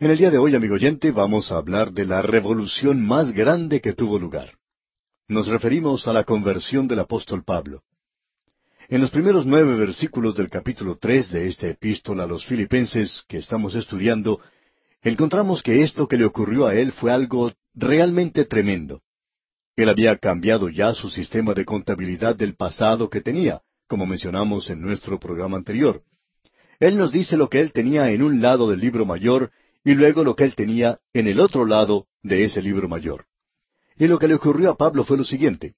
En el día de hoy, amigo oyente, vamos a hablar de la revolución más grande que tuvo lugar. Nos referimos a la conversión del apóstol Pablo. En los primeros nueve versículos del capítulo tres de esta epístola a los filipenses que estamos estudiando, encontramos que esto que le ocurrió a él fue algo realmente tremendo. Él había cambiado ya su sistema de contabilidad del pasado que tenía, como mencionamos en nuestro programa anterior. Él nos dice lo que él tenía en un lado del libro mayor y luego lo que él tenía en el otro lado de ese libro mayor. Y lo que le ocurrió a Pablo fue lo siguiente.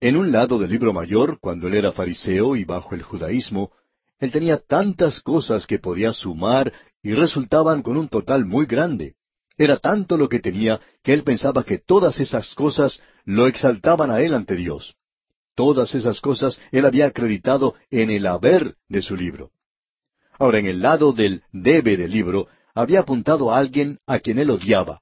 En un lado del libro mayor, cuando él era fariseo y bajo el judaísmo, él tenía tantas cosas que podía sumar y resultaban con un total muy grande. Era tanto lo que tenía que él pensaba que todas esas cosas lo exaltaban a él ante Dios. Todas esas cosas él había acreditado en el haber de su libro. Ahora, en el lado del debe del libro, había apuntado a alguien a quien él odiaba.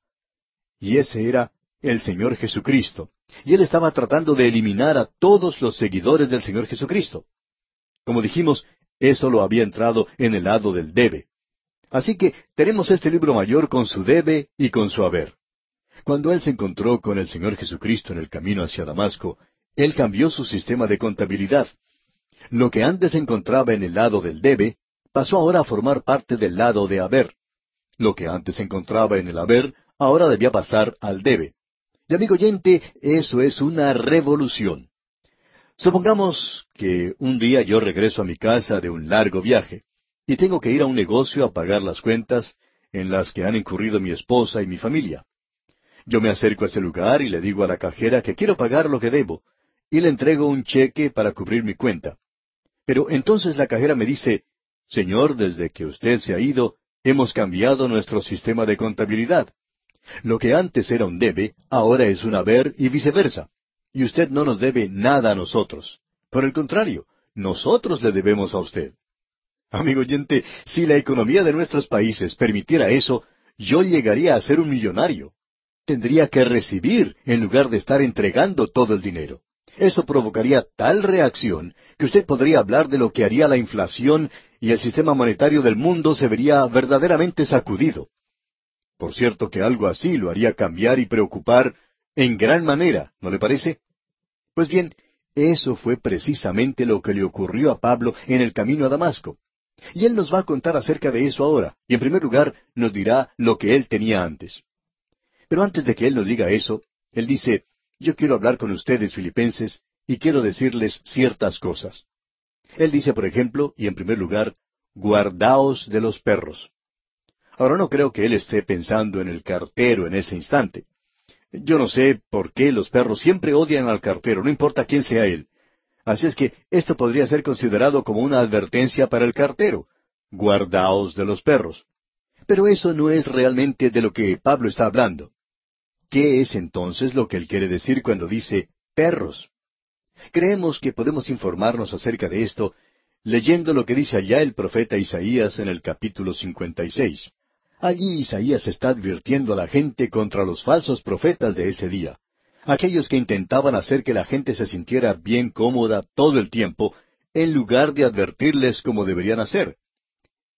Y ese era el Señor Jesucristo. Y él estaba tratando de eliminar a todos los seguidores del Señor Jesucristo. Como dijimos, eso lo había entrado en el lado del debe. Así que tenemos este libro mayor con su debe y con su haber. Cuando él se encontró con el Señor Jesucristo en el camino hacia Damasco, él cambió su sistema de contabilidad. Lo que antes se encontraba en el lado del debe, pasó ahora a formar parte del lado de haber. Lo que antes se encontraba en el haber, ahora debía pasar al debe. Y amigo oyente, eso es una revolución. Supongamos que un día yo regreso a mi casa de un largo viaje y tengo que ir a un negocio a pagar las cuentas en las que han incurrido mi esposa y mi familia. Yo me acerco a ese lugar y le digo a la cajera que quiero pagar lo que debo, y le entrego un cheque para cubrir mi cuenta. Pero entonces la cajera me dice, Señor, desde que usted se ha ido, hemos cambiado nuestro sistema de contabilidad. Lo que antes era un debe, ahora es un haber y viceversa. Y usted no nos debe nada a nosotros. Por el contrario, nosotros le debemos a usted. Amigo oyente, si la economía de nuestros países permitiera eso, yo llegaría a ser un millonario. Tendría que recibir en lugar de estar entregando todo el dinero. Eso provocaría tal reacción que usted podría hablar de lo que haría la inflación y el sistema monetario del mundo se vería verdaderamente sacudido. Por cierto que algo así lo haría cambiar y preocupar en gran manera, ¿no le parece? Pues bien, eso fue precisamente lo que le ocurrió a Pablo en el camino a Damasco. Y él nos va a contar acerca de eso ahora, y en primer lugar nos dirá lo que él tenía antes. Pero antes de que él nos diga eso, él dice, yo quiero hablar con ustedes, filipenses, y quiero decirles ciertas cosas. Él dice, por ejemplo, y en primer lugar, guardaos de los perros. Ahora no creo que él esté pensando en el cartero en ese instante. Yo no sé por qué los perros siempre odian al cartero, no importa quién sea él. Así es que esto podría ser considerado como una advertencia para el cartero. Guardaos de los perros. Pero eso no es realmente de lo que Pablo está hablando. ¿Qué es entonces lo que él quiere decir cuando dice perros? Creemos que podemos informarnos acerca de esto leyendo lo que dice allá el profeta Isaías en el capítulo 56. Allí Isaías está advirtiendo a la gente contra los falsos profetas de ese día, aquellos que intentaban hacer que la gente se sintiera bien cómoda todo el tiempo, en lugar de advertirles como deberían hacer.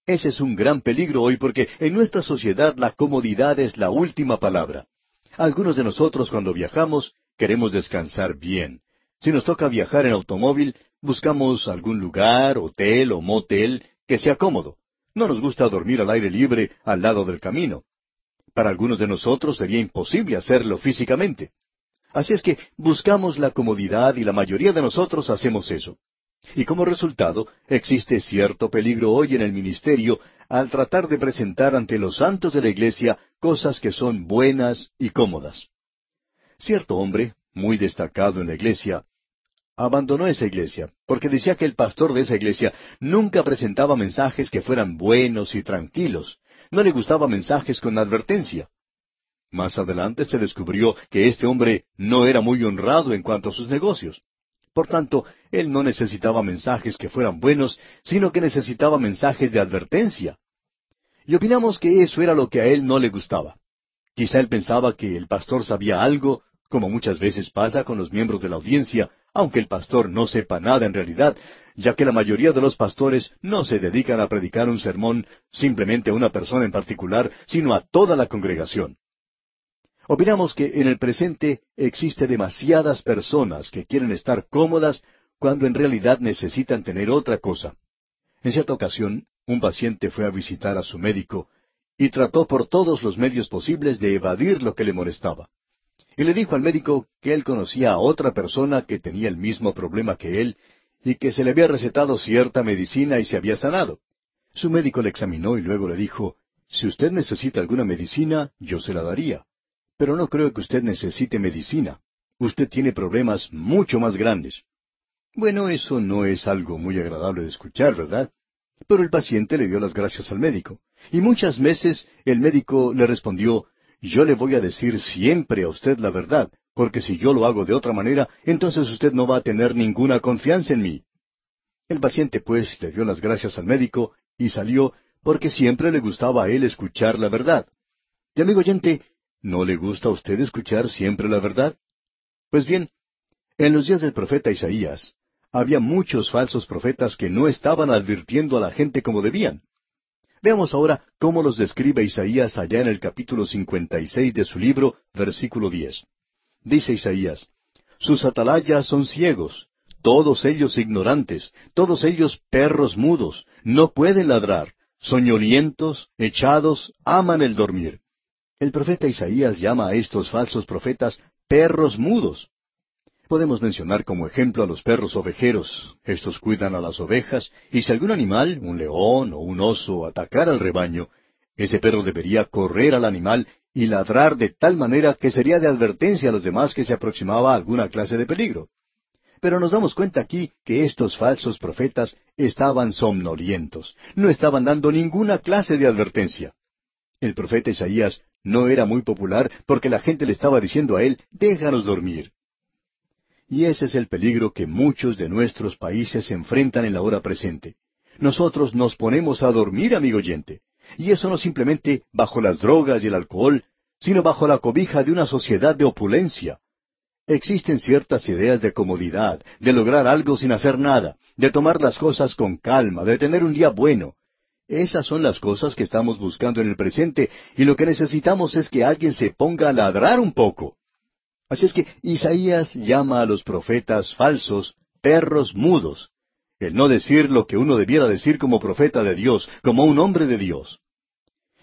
Ese es un gran peligro hoy porque en nuestra sociedad la comodidad es la última palabra. Algunos de nosotros cuando viajamos queremos descansar bien. Si nos toca viajar en automóvil, buscamos algún lugar, hotel o motel que sea cómodo. No nos gusta dormir al aire libre al lado del camino. Para algunos de nosotros sería imposible hacerlo físicamente. Así es que buscamos la comodidad y la mayoría de nosotros hacemos eso. Y como resultado, existe cierto peligro hoy en el ministerio al tratar de presentar ante los santos de la iglesia cosas que son buenas y cómodas. Cierto hombre, muy destacado en la iglesia, abandonó esa iglesia, porque decía que el pastor de esa iglesia nunca presentaba mensajes que fueran buenos y tranquilos, no le gustaba mensajes con advertencia. Más adelante se descubrió que este hombre no era muy honrado en cuanto a sus negocios. Por tanto, él no necesitaba mensajes que fueran buenos, sino que necesitaba mensajes de advertencia. Y opinamos que eso era lo que a él no le gustaba. Quizá él pensaba que el pastor sabía algo, como muchas veces pasa con los miembros de la audiencia, aunque el pastor no sepa nada en realidad, ya que la mayoría de los pastores no se dedican a predicar un sermón simplemente a una persona en particular, sino a toda la congregación. Opinamos que en el presente existe demasiadas personas que quieren estar cómodas cuando en realidad necesitan tener otra cosa. En cierta ocasión, un paciente fue a visitar a su médico y trató por todos los medios posibles de evadir lo que le molestaba. Y le dijo al médico que él conocía a otra persona que tenía el mismo problema que él y que se le había recetado cierta medicina y se había sanado. Su médico le examinó y luego le dijo, Si usted necesita alguna medicina, yo se la daría. Pero no creo que usted necesite medicina. Usted tiene problemas mucho más grandes. Bueno, eso no es algo muy agradable de escuchar, ¿verdad? Pero el paciente le dio las gracias al médico. Y muchas veces el médico le respondió, yo le voy a decir siempre a usted la verdad, porque si yo lo hago de otra manera, entonces usted no va a tener ninguna confianza en mí. El paciente pues le dio las gracias al médico y salió porque siempre le gustaba a él escuchar la verdad. Y amigo oyente, ¿no le gusta a usted escuchar siempre la verdad? Pues bien, en los días del profeta Isaías, había muchos falsos profetas que no estaban advirtiendo a la gente como debían. Veamos ahora cómo los describe Isaías allá en el capítulo 56 de su libro, versículo 10. Dice Isaías, Sus atalayas son ciegos, todos ellos ignorantes, todos ellos perros mudos, no pueden ladrar, soñolientos, echados, aman el dormir. El profeta Isaías llama a estos falsos profetas perros mudos. Podemos mencionar como ejemplo a los perros ovejeros. Estos cuidan a las ovejas, y si algún animal, un león o un oso, atacara al rebaño, ese perro debería correr al animal y ladrar de tal manera que sería de advertencia a los demás que se aproximaba a alguna clase de peligro. Pero nos damos cuenta aquí que estos falsos profetas estaban somnolientos, no estaban dando ninguna clase de advertencia. El profeta Isaías no era muy popular porque la gente le estaba diciendo a él, déjanos dormir. Y ese es el peligro que muchos de nuestros países enfrentan en la hora presente. Nosotros nos ponemos a dormir, amigo oyente. Y eso no simplemente bajo las drogas y el alcohol, sino bajo la cobija de una sociedad de opulencia. Existen ciertas ideas de comodidad, de lograr algo sin hacer nada, de tomar las cosas con calma, de tener un día bueno. Esas son las cosas que estamos buscando en el presente y lo que necesitamos es que alguien se ponga a ladrar un poco. Así es que Isaías llama a los profetas falsos perros mudos, el no decir lo que uno debiera decir como profeta de Dios, como un hombre de Dios.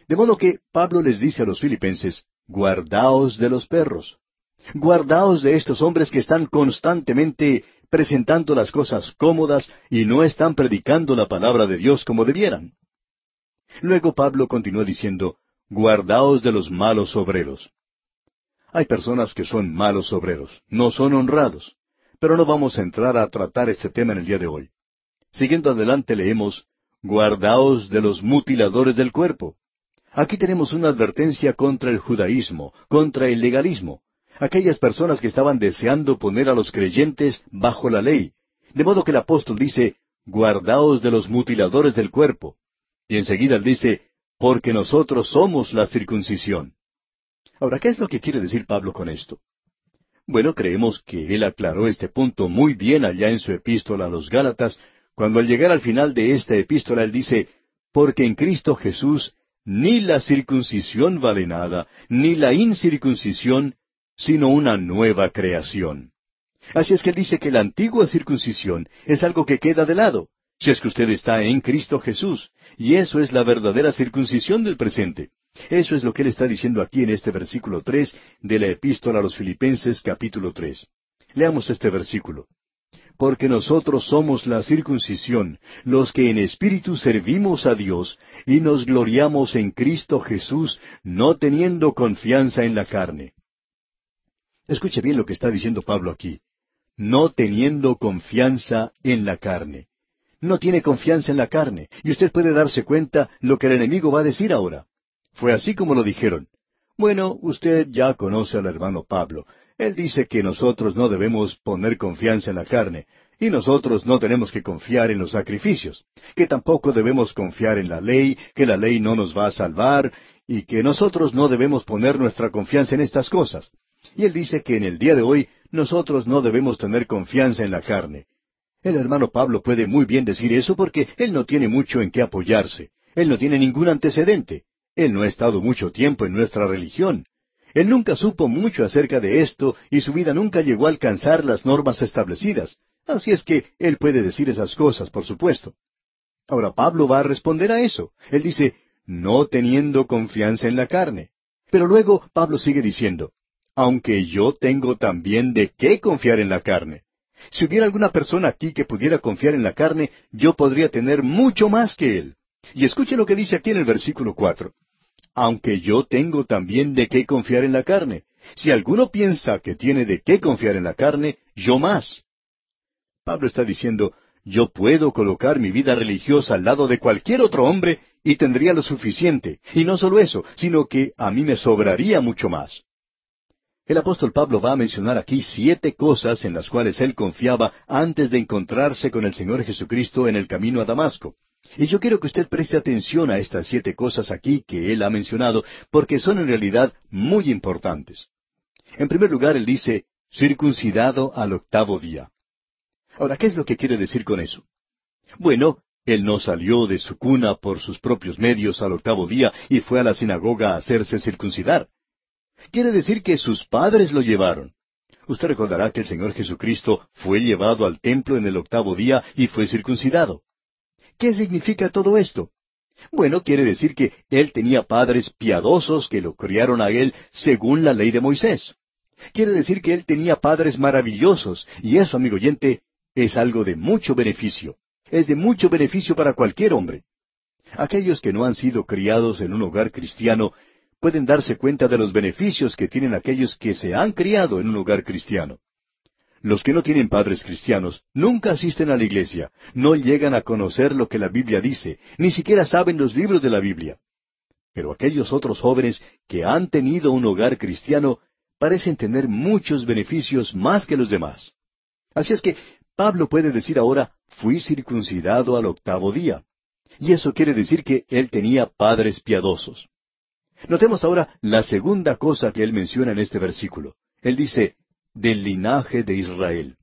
De modo que Pablo les dice a los filipenses, guardaos de los perros, guardaos de estos hombres que están constantemente presentando las cosas cómodas y no están predicando la palabra de Dios como debieran. Luego Pablo continúa diciendo, guardaos de los malos obreros. Hay personas que son malos obreros, no son honrados. Pero no vamos a entrar a tratar este tema en el día de hoy. Siguiendo adelante leemos, Guardaos de los mutiladores del cuerpo. Aquí tenemos una advertencia contra el judaísmo, contra el legalismo, aquellas personas que estaban deseando poner a los creyentes bajo la ley. De modo que el apóstol dice, Guardaos de los mutiladores del cuerpo. Y enseguida dice, Porque nosotros somos la circuncisión. Ahora, ¿qué es lo que quiere decir Pablo con esto? Bueno, creemos que él aclaró este punto muy bien allá en su epístola a los Gálatas, cuando al llegar al final de esta epístola él dice, porque en Cristo Jesús ni la circuncisión vale nada, ni la incircuncisión, sino una nueva creación. Así es que él dice que la antigua circuncisión es algo que queda de lado, si es que usted está en Cristo Jesús, y eso es la verdadera circuncisión del presente. Eso es lo que él está diciendo aquí en este versículo tres de la epístola a los Filipenses capítulo tres. Leamos este versículo. Porque nosotros somos la circuncisión, los que en espíritu servimos a Dios, y nos gloriamos en Cristo Jesús, no teniendo confianza en la carne. Escuche bien lo que está diciendo Pablo aquí. No teniendo confianza en la carne. No tiene confianza en la carne, y usted puede darse cuenta lo que el enemigo va a decir ahora. Fue así como lo dijeron. Bueno, usted ya conoce al hermano Pablo. Él dice que nosotros no debemos poner confianza en la carne, y nosotros no tenemos que confiar en los sacrificios, que tampoco debemos confiar en la ley, que la ley no nos va a salvar, y que nosotros no debemos poner nuestra confianza en estas cosas. Y él dice que en el día de hoy nosotros no debemos tener confianza en la carne. El hermano Pablo puede muy bien decir eso porque él no tiene mucho en qué apoyarse. Él no tiene ningún antecedente. Él no ha estado mucho tiempo en nuestra religión. Él nunca supo mucho acerca de esto y su vida nunca llegó a alcanzar las normas establecidas. Así es que él puede decir esas cosas, por supuesto. Ahora Pablo va a responder a eso. Él dice, no teniendo confianza en la carne. Pero luego Pablo sigue diciendo, aunque yo tengo también de qué confiar en la carne. Si hubiera alguna persona aquí que pudiera confiar en la carne, yo podría tener mucho más que él. Y escuche lo que dice aquí en el versículo cuatro. Aunque yo tengo también de qué confiar en la carne. Si alguno piensa que tiene de qué confiar en la carne, yo más. Pablo está diciendo, yo puedo colocar mi vida religiosa al lado de cualquier otro hombre y tendría lo suficiente. Y no solo eso, sino que a mí me sobraría mucho más. El apóstol Pablo va a mencionar aquí siete cosas en las cuales él confiaba antes de encontrarse con el Señor Jesucristo en el camino a Damasco. Y yo quiero que usted preste atención a estas siete cosas aquí que él ha mencionado, porque son en realidad muy importantes. En primer lugar, él dice, circuncidado al octavo día. Ahora, ¿qué es lo que quiere decir con eso? Bueno, él no salió de su cuna por sus propios medios al octavo día y fue a la sinagoga a hacerse circuncidar. Quiere decir que sus padres lo llevaron. Usted recordará que el Señor Jesucristo fue llevado al templo en el octavo día y fue circuncidado. ¿Qué significa todo esto? Bueno, quiere decir que él tenía padres piadosos que lo criaron a él según la ley de Moisés. Quiere decir que él tenía padres maravillosos, y eso, amigo oyente, es algo de mucho beneficio. Es de mucho beneficio para cualquier hombre. Aquellos que no han sido criados en un hogar cristiano pueden darse cuenta de los beneficios que tienen aquellos que se han criado en un hogar cristiano. Los que no tienen padres cristianos nunca asisten a la iglesia, no llegan a conocer lo que la Biblia dice, ni siquiera saben los libros de la Biblia. Pero aquellos otros jóvenes que han tenido un hogar cristiano parecen tener muchos beneficios más que los demás. Así es que Pablo puede decir ahora, fui circuncidado al octavo día. Y eso quiere decir que él tenía padres piadosos. Notemos ahora la segunda cosa que él menciona en este versículo. Él dice, del linaje de Israel.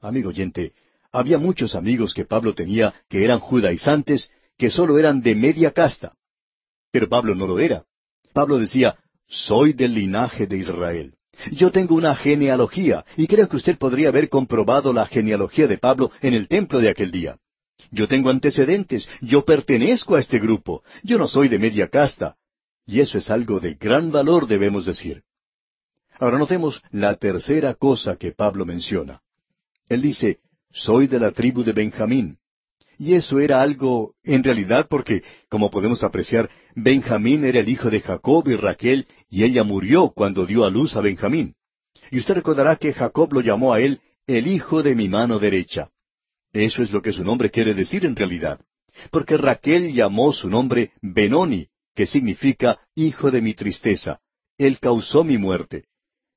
Amigo oyente, había muchos amigos que Pablo tenía que eran judaizantes, que sólo eran de media casta. Pero Pablo no lo era. Pablo decía, soy del linaje de Israel. Yo tengo una genealogía, y creo que usted podría haber comprobado la genealogía de Pablo en el templo de aquel día. Yo tengo antecedentes, yo pertenezco a este grupo, yo no soy de media casta. Y eso es algo de gran valor, debemos decir. Ahora notemos la tercera cosa que Pablo menciona. Él dice, soy de la tribu de Benjamín. Y eso era algo, en realidad, porque, como podemos apreciar, Benjamín era el hijo de Jacob y Raquel, y ella murió cuando dio a luz a Benjamín. Y usted recordará que Jacob lo llamó a él el hijo de mi mano derecha. Eso es lo que su nombre quiere decir en realidad. Porque Raquel llamó su nombre Benoni, que significa hijo de mi tristeza. Él causó mi muerte.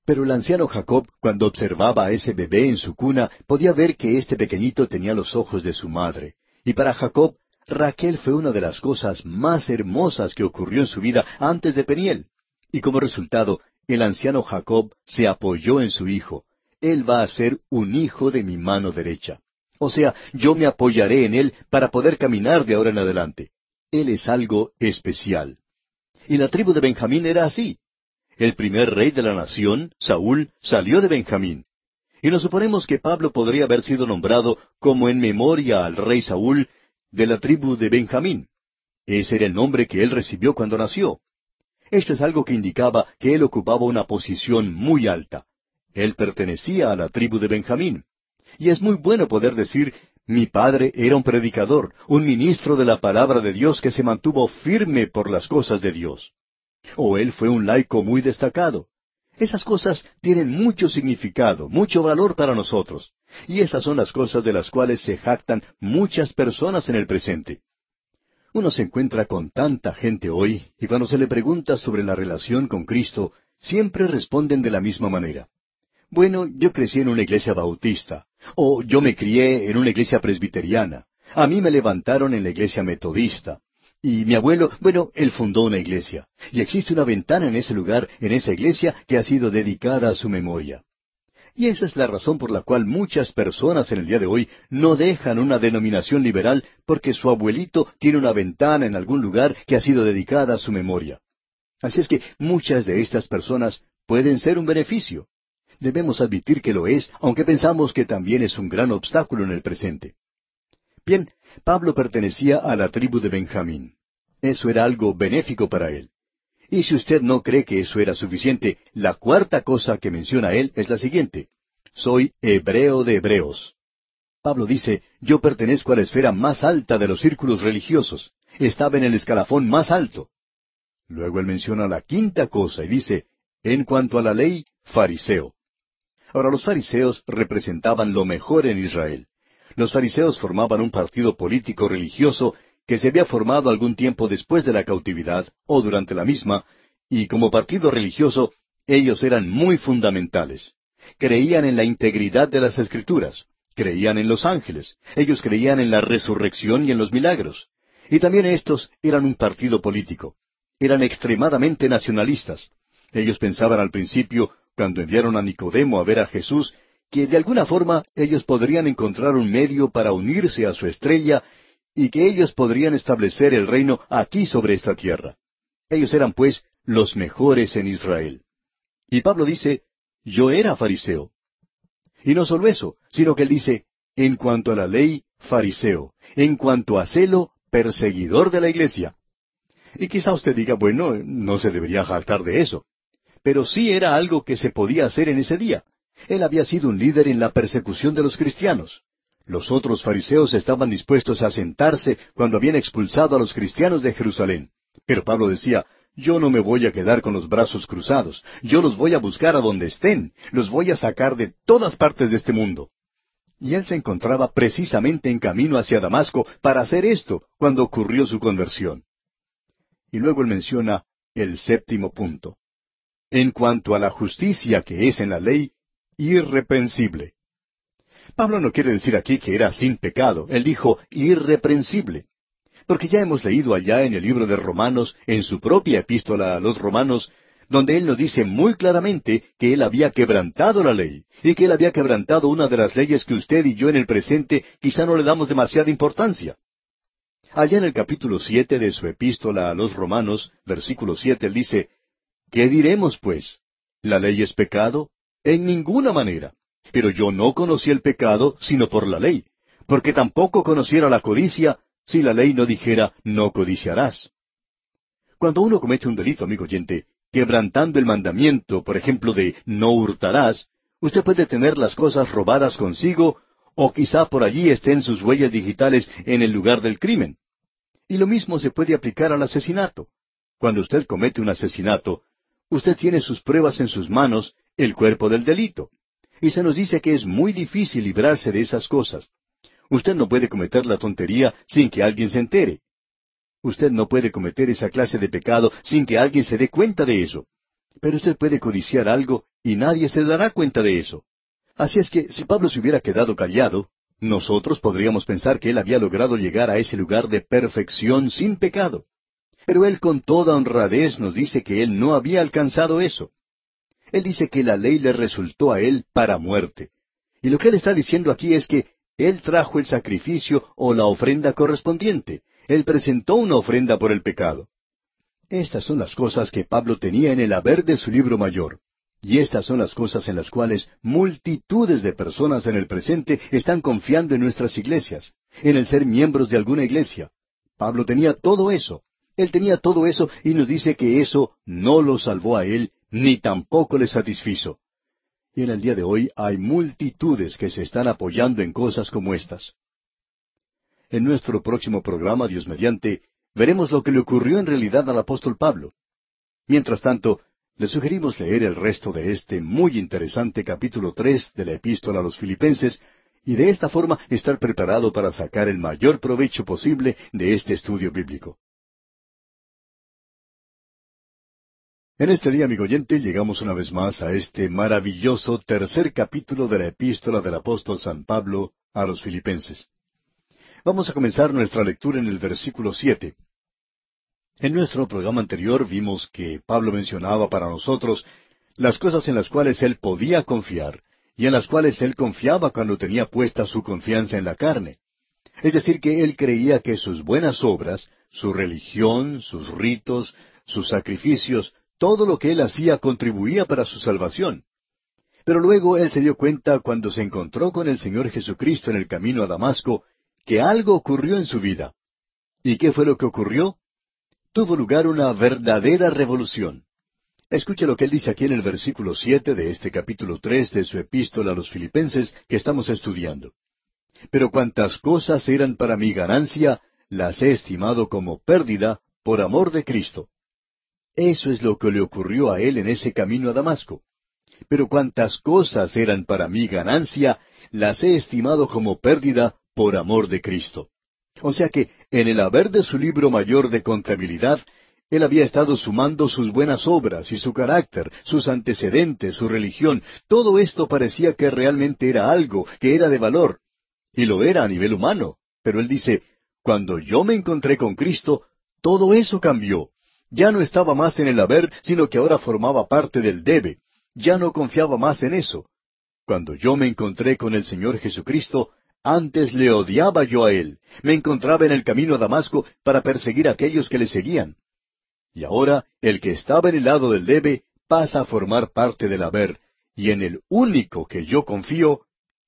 Pero el anciano Jacob, cuando observaba a ese bebé en su cuna, podía ver que este pequeñito tenía los ojos de su madre. Y para Jacob, Raquel fue una de las cosas más hermosas que ocurrió en su vida antes de Peniel. Y como resultado, el anciano Jacob se apoyó en su hijo. Él va a ser un hijo de mi mano derecha. O sea, yo me apoyaré en él para poder caminar de ahora en adelante. Él es algo especial. Y la tribu de Benjamín era así. El primer rey de la nación, Saúl, salió de Benjamín. Y nos suponemos que Pablo podría haber sido nombrado como en memoria al rey Saúl de la tribu de Benjamín. Ese era el nombre que él recibió cuando nació. Esto es algo que indicaba que él ocupaba una posición muy alta. Él pertenecía a la tribu de Benjamín. Y es muy bueno poder decir, mi padre era un predicador, un ministro de la palabra de Dios que se mantuvo firme por las cosas de Dios. O él fue un laico muy destacado. Esas cosas tienen mucho significado, mucho valor para nosotros. Y esas son las cosas de las cuales se jactan muchas personas en el presente. Uno se encuentra con tanta gente hoy, y cuando se le pregunta sobre la relación con Cristo, siempre responden de la misma manera. Bueno, yo crecí en una iglesia bautista, o yo me crié en una iglesia presbiteriana, a mí me levantaron en la iglesia metodista, y mi abuelo, bueno, él fundó una iglesia. Y existe una ventana en ese lugar, en esa iglesia, que ha sido dedicada a su memoria. Y esa es la razón por la cual muchas personas en el día de hoy no dejan una denominación liberal porque su abuelito tiene una ventana en algún lugar que ha sido dedicada a su memoria. Así es que muchas de estas personas pueden ser un beneficio. Debemos admitir que lo es, aunque pensamos que también es un gran obstáculo en el presente. Bien, Pablo pertenecía a la tribu de Benjamín. Eso era algo benéfico para él. Y si usted no cree que eso era suficiente, la cuarta cosa que menciona él es la siguiente. Soy hebreo de hebreos. Pablo dice, yo pertenezco a la esfera más alta de los círculos religiosos. Estaba en el escalafón más alto. Luego él menciona la quinta cosa y dice, en cuanto a la ley, fariseo. Ahora los fariseos representaban lo mejor en Israel. Los fariseos formaban un partido político religioso que se había formado algún tiempo después de la cautividad o durante la misma, y como partido religioso ellos eran muy fundamentales. Creían en la integridad de las escrituras, creían en los ángeles, ellos creían en la resurrección y en los milagros. Y también estos eran un partido político. Eran extremadamente nacionalistas. Ellos pensaban al principio, cuando enviaron a Nicodemo a ver a Jesús, que de alguna forma ellos podrían encontrar un medio para unirse a su estrella y que ellos podrían establecer el reino aquí sobre esta tierra. Ellos eran, pues, los mejores en Israel. Y Pablo dice, yo era fariseo. Y no solo eso, sino que él dice, en cuanto a la ley, fariseo, en cuanto a celo, perseguidor de la iglesia. Y quizá usted diga, bueno, no se debería jactar de eso. Pero sí era algo que se podía hacer en ese día. Él había sido un líder en la persecución de los cristianos. Los otros fariseos estaban dispuestos a sentarse cuando habían expulsado a los cristianos de Jerusalén. Pero Pablo decía, yo no me voy a quedar con los brazos cruzados, yo los voy a buscar a donde estén, los voy a sacar de todas partes de este mundo. Y él se encontraba precisamente en camino hacia Damasco para hacer esto cuando ocurrió su conversión. Y luego él menciona el séptimo punto. En cuanto a la justicia que es en la ley, irreprensible. Pablo no quiere decir aquí que era sin pecado, él dijo irreprensible. Porque ya hemos leído allá en el libro de Romanos, en su propia epístola a los Romanos, donde él nos dice muy claramente que él había quebrantado la ley, y que él había quebrantado una de las leyes que usted y yo en el presente quizá no le damos demasiada importancia. Allá en el capítulo siete de su epístola a los Romanos, versículo siete, él dice, ¿Qué diremos, pues? ¿La ley es pecado? En ninguna manera. Pero yo no conocí el pecado sino por la ley, porque tampoco conociera la codicia si la ley no dijera no codiciarás. Cuando uno comete un delito, amigo oyente, quebrantando el mandamiento, por ejemplo, de no hurtarás, usted puede tener las cosas robadas consigo, o quizá por allí estén sus huellas digitales en el lugar del crimen. Y lo mismo se puede aplicar al asesinato. Cuando usted comete un asesinato, usted tiene sus pruebas en sus manos, el cuerpo del delito. Y se nos dice que es muy difícil librarse de esas cosas. Usted no puede cometer la tontería sin que alguien se entere. Usted no puede cometer esa clase de pecado sin que alguien se dé cuenta de eso. Pero usted puede codiciar algo y nadie se dará cuenta de eso. Así es que si Pablo se hubiera quedado callado, nosotros podríamos pensar que él había logrado llegar a ese lugar de perfección sin pecado. Pero él con toda honradez nos dice que él no había alcanzado eso. Él dice que la ley le resultó a él para muerte. Y lo que él está diciendo aquí es que él trajo el sacrificio o la ofrenda correspondiente. Él presentó una ofrenda por el pecado. Estas son las cosas que Pablo tenía en el haber de su libro mayor. Y estas son las cosas en las cuales multitudes de personas en el presente están confiando en nuestras iglesias, en el ser miembros de alguna iglesia. Pablo tenía todo eso. Él tenía todo eso y nos dice que eso no lo salvó a él ni tampoco le satisfizo. Y en el día de hoy hay multitudes que se están apoyando en cosas como estas. En nuestro próximo programa, Dios mediante, veremos lo que le ocurrió en realidad al apóstol Pablo. Mientras tanto, le sugerimos leer el resto de este muy interesante capítulo tres de la epístola a los filipenses, y de esta forma estar preparado para sacar el mayor provecho posible de este estudio bíblico. En este día, amigo oyente, llegamos una vez más a este maravilloso tercer capítulo de la epístola del apóstol San Pablo a los filipenses. Vamos a comenzar nuestra lectura en el versículo siete. En nuestro programa anterior vimos que Pablo mencionaba para nosotros las cosas en las cuales él podía confiar y en las cuales él confiaba cuando tenía puesta su confianza en la carne. Es decir, que él creía que sus buenas obras, su religión, sus ritos, sus sacrificios, todo lo que él hacía contribuía para su salvación. Pero luego él se dio cuenta cuando se encontró con el Señor Jesucristo en el camino a Damasco, que algo ocurrió en su vida. ¿Y qué fue lo que ocurrió? Tuvo lugar una verdadera revolución. Escuche lo que él dice aquí en el versículo siete de este capítulo tres de su epístola a los filipenses que estamos estudiando. Pero cuantas cosas eran para mi ganancia, las he estimado como pérdida por amor de Cristo. Eso es lo que le ocurrió a él en ese camino a Damasco. Pero cuantas cosas eran para mi ganancia, las he estimado como pérdida por amor de Cristo. O sea que en el haber de su libro mayor de contabilidad, él había estado sumando sus buenas obras y su carácter, sus antecedentes, su religión. Todo esto parecía que realmente era algo, que era de valor. Y lo era a nivel humano. Pero él dice, cuando yo me encontré con Cristo, todo eso cambió. Ya no estaba más en el haber, sino que ahora formaba parte del debe. Ya no confiaba más en eso. Cuando yo me encontré con el Señor Jesucristo, antes le odiaba yo a Él. Me encontraba en el camino a Damasco para perseguir a aquellos que le seguían. Y ahora el que estaba en el lado del debe pasa a formar parte del haber, y en el único que yo confío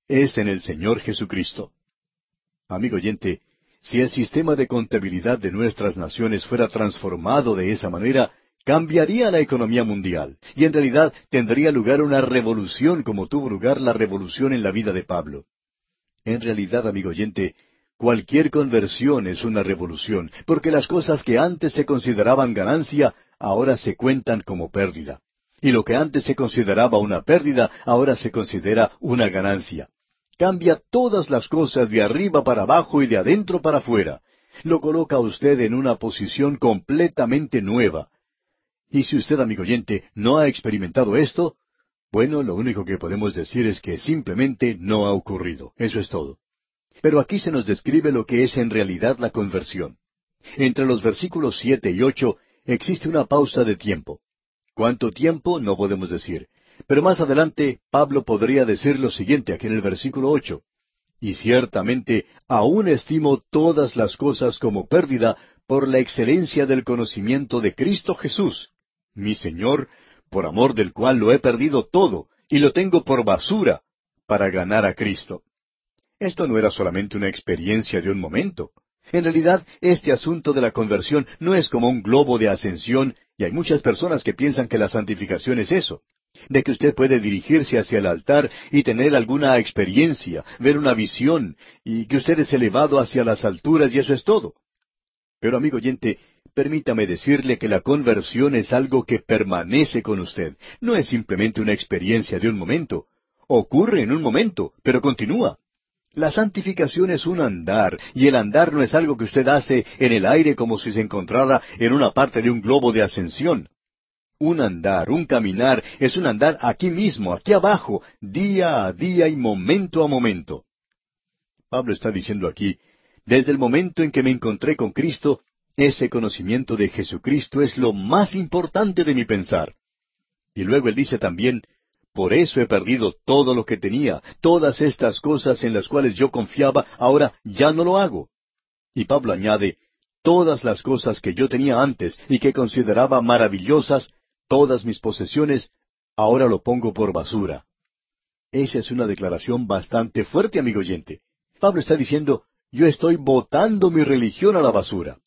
es en el Señor Jesucristo. Amigo oyente, si el sistema de contabilidad de nuestras naciones fuera transformado de esa manera, cambiaría la economía mundial, y en realidad tendría lugar una revolución como tuvo lugar la revolución en la vida de Pablo. En realidad, amigo oyente, cualquier conversión es una revolución, porque las cosas que antes se consideraban ganancia, ahora se cuentan como pérdida. Y lo que antes se consideraba una pérdida, ahora se considera una ganancia. Cambia todas las cosas de arriba para abajo y de adentro para afuera. Lo coloca a usted en una posición completamente nueva. Y si usted, amigo oyente, no ha experimentado esto, bueno, lo único que podemos decir es que simplemente no ha ocurrido. Eso es todo. Pero aquí se nos describe lo que es en realidad la conversión. Entre los versículos siete y ocho existe una pausa de tiempo. ¿Cuánto tiempo? No podemos decir. Pero más adelante Pablo podría decir lo siguiente aquí en el versículo ocho. Y ciertamente aún estimo todas las cosas como pérdida por la excelencia del conocimiento de Cristo Jesús, mi Señor, por amor del cual lo he perdido todo, y lo tengo por basura, para ganar a Cristo. Esto no era solamente una experiencia de un momento. En realidad, este asunto de la conversión no es como un globo de ascensión, y hay muchas personas que piensan que la santificación es eso de que usted puede dirigirse hacia el altar y tener alguna experiencia, ver una visión, y que usted es elevado hacia las alturas y eso es todo. Pero amigo oyente, permítame decirle que la conversión es algo que permanece con usted, no es simplemente una experiencia de un momento. Ocurre en un momento, pero continúa. La santificación es un andar, y el andar no es algo que usted hace en el aire como si se encontrara en una parte de un globo de ascensión. Un andar, un caminar, es un andar aquí mismo, aquí abajo, día a día y momento a momento. Pablo está diciendo aquí, desde el momento en que me encontré con Cristo, ese conocimiento de Jesucristo es lo más importante de mi pensar. Y luego él dice también, por eso he perdido todo lo que tenía, todas estas cosas en las cuales yo confiaba, ahora ya no lo hago. Y Pablo añade, todas las cosas que yo tenía antes y que consideraba maravillosas, todas mis posesiones, ahora lo pongo por basura. Esa es una declaración bastante fuerte, amigo oyente. Pablo está diciendo, yo estoy botando mi religión a la basura.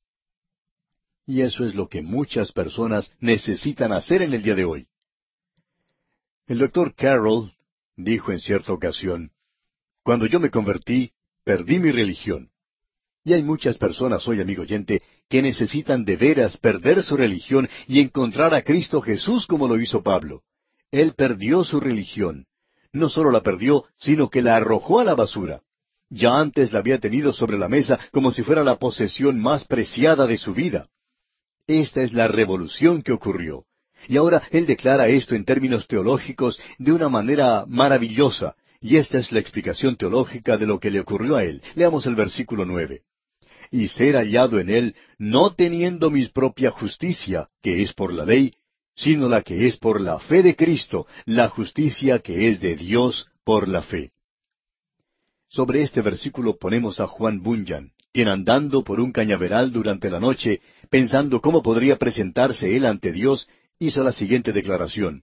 Y eso es lo que muchas personas necesitan hacer en el día de hoy. El doctor Carroll dijo en cierta ocasión, Cuando yo me convertí, perdí mi religión. Y hay muchas personas hoy, amigo oyente, que necesitan de veras perder su religión y encontrar a Cristo Jesús como lo hizo Pablo. Él perdió su religión. No solo la perdió, sino que la arrojó a la basura. Ya antes la había tenido sobre la mesa como si fuera la posesión más preciada de su vida. Esta es la revolución que ocurrió. Y ahora él declara esto en términos teológicos de una manera maravillosa, y esta es la explicación teológica de lo que le ocurrió a él. Leamos el versículo nueve y ser hallado en él, no teniendo mi propia justicia, que es por la ley, sino la que es por la fe de Cristo, la justicia que es de Dios por la fe. Sobre este versículo ponemos a Juan Bunyan, quien andando por un cañaveral durante la noche, pensando cómo podría presentarse él ante Dios, hizo la siguiente declaración.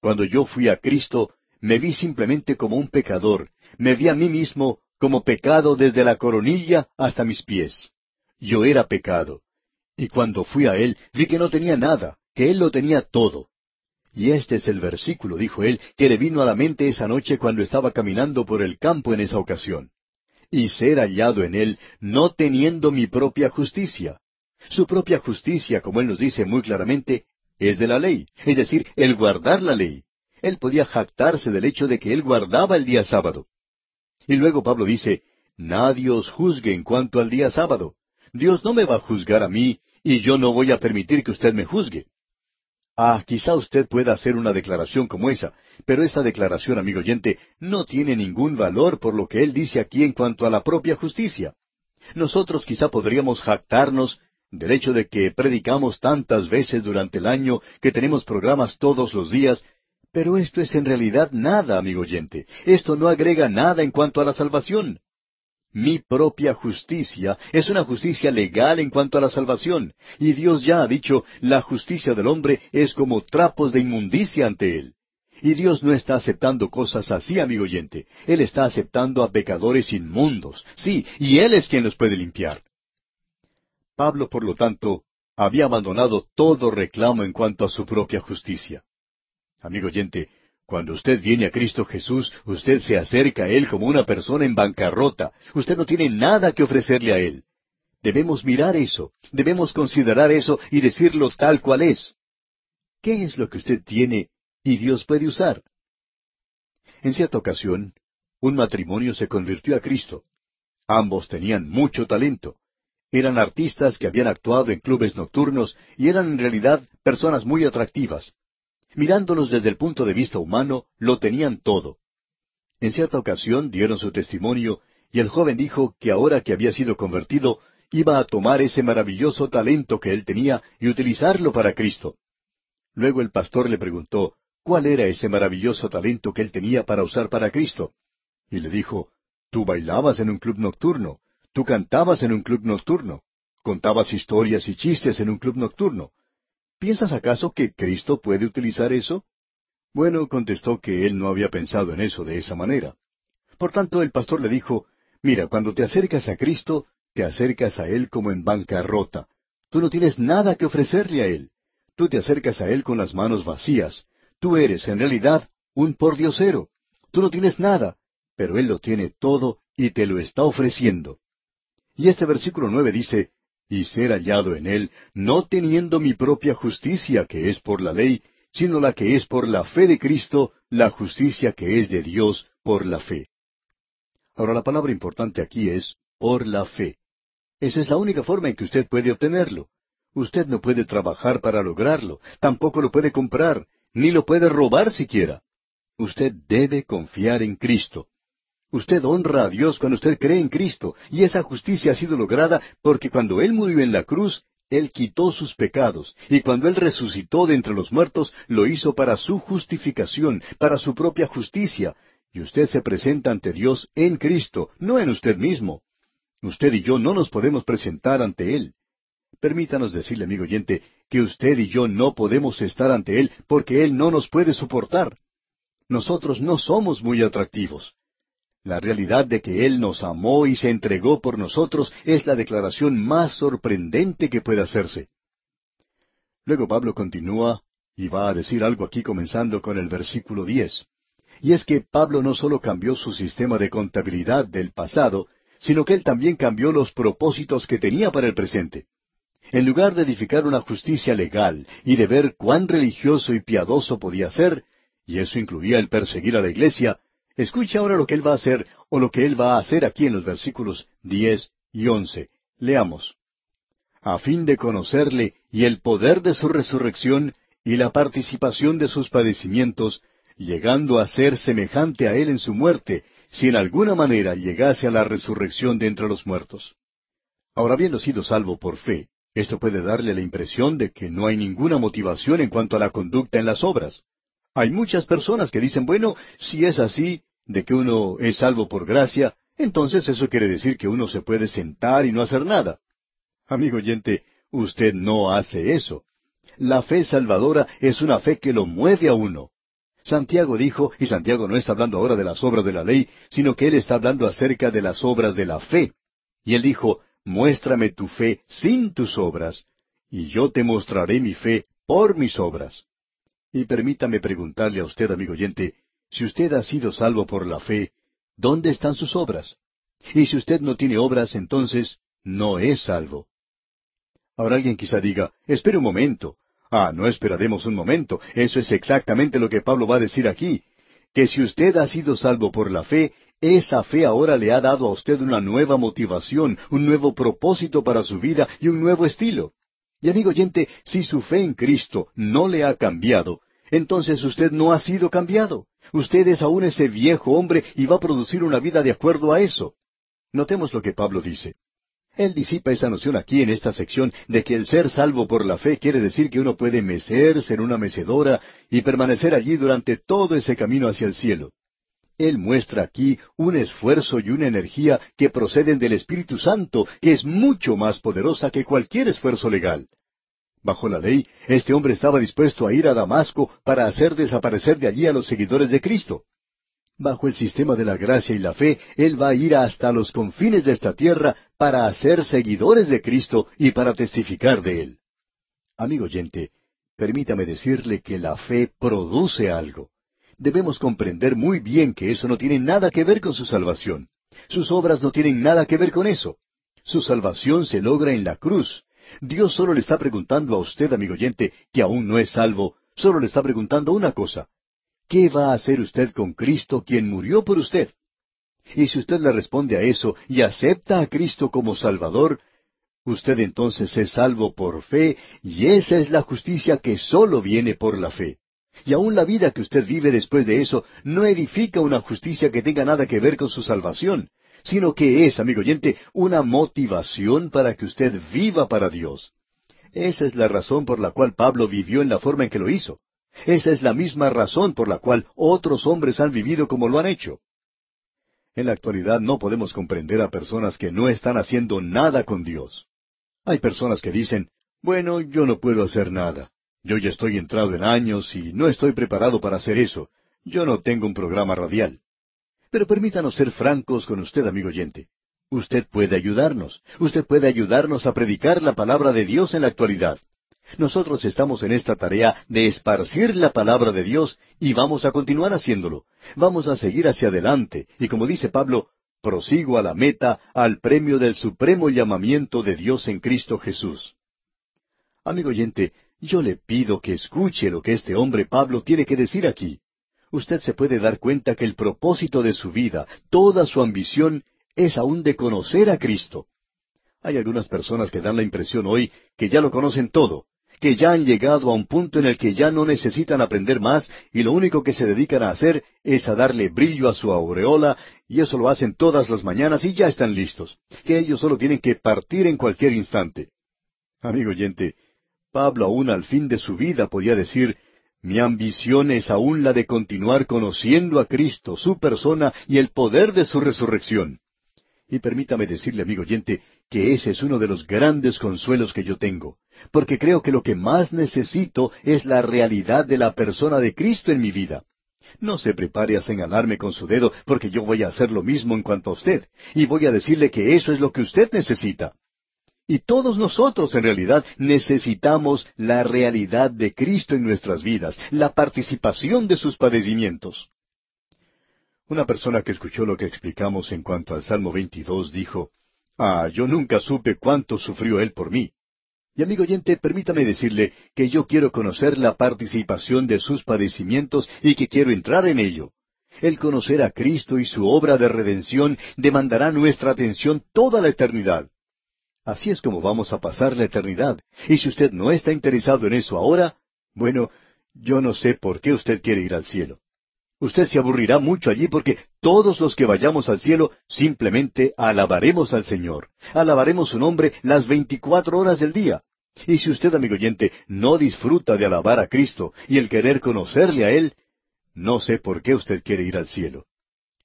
Cuando yo fui a Cristo, me vi simplemente como un pecador, me vi a mí mismo como pecado desde la coronilla hasta mis pies. Yo era pecado. Y cuando fui a Él, vi que no tenía nada, que Él lo tenía todo. Y este es el versículo, dijo él, que le vino a la mente esa noche cuando estaba caminando por el campo en esa ocasión. Y ser hallado en él, no teniendo mi propia justicia. Su propia justicia, como él nos dice muy claramente, es de la ley, es decir, el guardar la ley. Él podía jactarse del hecho de que él guardaba el día sábado. Y luego Pablo dice, Nadie os juzgue en cuanto al día sábado. Dios no me va a juzgar a mí, y yo no voy a permitir que usted me juzgue. Ah, quizá usted pueda hacer una declaración como esa, pero esa declaración, amigo oyente, no tiene ningún valor por lo que él dice aquí en cuanto a la propia justicia. Nosotros quizá podríamos jactarnos del hecho de que predicamos tantas veces durante el año, que tenemos programas todos los días, pero esto es en realidad nada, amigo oyente. Esto no agrega nada en cuanto a la salvación. Mi propia justicia es una justicia legal en cuanto a la salvación, y Dios ya ha dicho, la justicia del hombre es como trapos de inmundicia ante Él. Y Dios no está aceptando cosas así, amigo oyente. Él está aceptando a pecadores inmundos. Sí, y Él es quien los puede limpiar. Pablo, por lo tanto, había abandonado todo reclamo en cuanto a su propia justicia. Amigo oyente, cuando usted viene a Cristo Jesús, usted se acerca a Él como una persona en bancarrota. Usted no tiene nada que ofrecerle a Él. Debemos mirar eso, debemos considerar eso y decirlo tal cual es. ¿Qué es lo que usted tiene y Dios puede usar? En cierta ocasión, un matrimonio se convirtió a Cristo. Ambos tenían mucho talento. Eran artistas que habían actuado en clubes nocturnos y eran en realidad personas muy atractivas. Mirándolos desde el punto de vista humano, lo tenían todo. En cierta ocasión dieron su testimonio y el joven dijo que ahora que había sido convertido, iba a tomar ese maravilloso talento que él tenía y utilizarlo para Cristo. Luego el pastor le preguntó cuál era ese maravilloso talento que él tenía para usar para Cristo. Y le dijo, tú bailabas en un club nocturno, tú cantabas en un club nocturno, contabas historias y chistes en un club nocturno, ¿Piensas acaso que Cristo puede utilizar eso? Bueno, contestó que él no había pensado en eso de esa manera. Por tanto, el pastor le dijo, Mira, cuando te acercas a Cristo, te acercas a Él como en bancarrota. Tú no tienes nada que ofrecerle a Él. Tú te acercas a Él con las manos vacías. Tú eres, en realidad, un pordiosero. Tú no tienes nada, pero Él lo tiene todo y te lo está ofreciendo. Y este versículo nueve dice, y ser hallado en él, no teniendo mi propia justicia que es por la ley, sino la que es por la fe de Cristo, la justicia que es de Dios por la fe. Ahora la palabra importante aquí es por la fe. Esa es la única forma en que usted puede obtenerlo. Usted no puede trabajar para lograrlo, tampoco lo puede comprar, ni lo puede robar siquiera. Usted debe confiar en Cristo. Usted honra a Dios cuando usted cree en Cristo, y esa justicia ha sido lograda porque cuando Él murió en la cruz, Él quitó sus pecados, y cuando Él resucitó de entre los muertos, lo hizo para su justificación, para su propia justicia, y usted se presenta ante Dios en Cristo, no en usted mismo. Usted y yo no nos podemos presentar ante Él. Permítanos decirle, amigo oyente, que usted y yo no podemos estar ante Él porque Él no nos puede soportar. Nosotros no somos muy atractivos. La realidad de que Él nos amó y se entregó por nosotros es la declaración más sorprendente que puede hacerse. Luego Pablo continúa y va a decir algo aquí comenzando con el versículo diez. Y es que Pablo no solo cambió su sistema de contabilidad del pasado, sino que él también cambió los propósitos que tenía para el presente. En lugar de edificar una justicia legal y de ver cuán religioso y piadoso podía ser, y eso incluía el perseguir a la iglesia, Escuche ahora lo que él va a hacer, o lo que él va a hacer aquí en los versículos diez y once. Leamos. A fin de conocerle y el poder de su resurrección y la participación de sus padecimientos, llegando a ser semejante a él en su muerte, si en alguna manera llegase a la resurrección de entre los muertos. Ahora habiendo sido salvo por fe, esto puede darle la impresión de que no hay ninguna motivación en cuanto a la conducta en las obras. Hay muchas personas que dicen, bueno, si es así, de que uno es salvo por gracia, entonces eso quiere decir que uno se puede sentar y no hacer nada. Amigo oyente, usted no hace eso. La fe salvadora es una fe que lo mueve a uno. Santiago dijo, y Santiago no está hablando ahora de las obras de la ley, sino que él está hablando acerca de las obras de la fe. Y él dijo, muéstrame tu fe sin tus obras, y yo te mostraré mi fe por mis obras. Y permítame preguntarle a usted, amigo oyente, si usted ha sido salvo por la fe, ¿dónde están sus obras? Y si usted no tiene obras, entonces no es salvo. Ahora alguien quizá diga, espere un momento. Ah, no esperaremos un momento. Eso es exactamente lo que Pablo va a decir aquí. Que si usted ha sido salvo por la fe, esa fe ahora le ha dado a usted una nueva motivación, un nuevo propósito para su vida y un nuevo estilo. Y amigo oyente, si su fe en Cristo no le ha cambiado, entonces usted no ha sido cambiado. Usted es aún ese viejo hombre y va a producir una vida de acuerdo a eso. Notemos lo que Pablo dice. Él disipa esa noción aquí en esta sección de que el ser salvo por la fe quiere decir que uno puede mecerse en una mecedora y permanecer allí durante todo ese camino hacia el cielo. Él muestra aquí un esfuerzo y una energía que proceden del Espíritu Santo, que es mucho más poderosa que cualquier esfuerzo legal. Bajo la ley, este hombre estaba dispuesto a ir a Damasco para hacer desaparecer de allí a los seguidores de Cristo. Bajo el sistema de la gracia y la fe, él va a ir hasta los confines de esta tierra para hacer seguidores de Cristo y para testificar de él. Amigo oyente, permítame decirle que la fe produce algo debemos comprender muy bien que eso no tiene nada que ver con su salvación. Sus obras no tienen nada que ver con eso. Su salvación se logra en la cruz. Dios solo le está preguntando a usted, amigo oyente, que aún no es salvo, solo le está preguntando una cosa. ¿Qué va a hacer usted con Cristo quien murió por usted? Y si usted le responde a eso y acepta a Cristo como Salvador, usted entonces es salvo por fe y esa es la justicia que sólo viene por la fe. Y aún la vida que usted vive después de eso no edifica una justicia que tenga nada que ver con su salvación, sino que es, amigo oyente, una motivación para que usted viva para Dios. Esa es la razón por la cual Pablo vivió en la forma en que lo hizo. Esa es la misma razón por la cual otros hombres han vivido como lo han hecho. En la actualidad no podemos comprender a personas que no están haciendo nada con Dios. Hay personas que dicen, bueno, yo no puedo hacer nada. Yo ya estoy entrado en años y no estoy preparado para hacer eso. Yo no tengo un programa radial. Pero permítanos ser francos con usted, amigo oyente. Usted puede ayudarnos. Usted puede ayudarnos a predicar la palabra de Dios en la actualidad. Nosotros estamos en esta tarea de esparcir la palabra de Dios y vamos a continuar haciéndolo. Vamos a seguir hacia adelante y como dice Pablo, prosigo a la meta, al premio del supremo llamamiento de Dios en Cristo Jesús. Amigo oyente, yo le pido que escuche lo que este hombre Pablo tiene que decir aquí. Usted se puede dar cuenta que el propósito de su vida, toda su ambición, es aún de conocer a Cristo. Hay algunas personas que dan la impresión hoy que ya lo conocen todo, que ya han llegado a un punto en el que ya no necesitan aprender más y lo único que se dedican a hacer es a darle brillo a su aureola y eso lo hacen todas las mañanas y ya están listos, que ellos solo tienen que partir en cualquier instante. Amigo oyente, Pablo aún al fin de su vida podía decir, mi ambición es aún la de continuar conociendo a Cristo, su persona y el poder de su resurrección. Y permítame decirle, amigo oyente, que ese es uno de los grandes consuelos que yo tengo, porque creo que lo que más necesito es la realidad de la persona de Cristo en mi vida. No se prepare a señalarme con su dedo, porque yo voy a hacer lo mismo en cuanto a usted, y voy a decirle que eso es lo que usted necesita. Y todos nosotros en realidad necesitamos la realidad de Cristo en nuestras vidas, la participación de sus padecimientos. Una persona que escuchó lo que explicamos en cuanto al Salmo 22 dijo, Ah, yo nunca supe cuánto sufrió Él por mí. Y amigo oyente, permítame decirle que yo quiero conocer la participación de sus padecimientos y que quiero entrar en ello. El conocer a Cristo y su obra de redención demandará nuestra atención toda la eternidad. Así es como vamos a pasar la eternidad. Y si usted no está interesado en eso ahora, bueno, yo no sé por qué usted quiere ir al cielo. Usted se aburrirá mucho allí porque todos los que vayamos al cielo simplemente alabaremos al Señor. Alabaremos su nombre las veinticuatro horas del día. Y si usted, amigo oyente, no disfruta de alabar a Cristo y el querer conocerle a Él, no sé por qué usted quiere ir al cielo.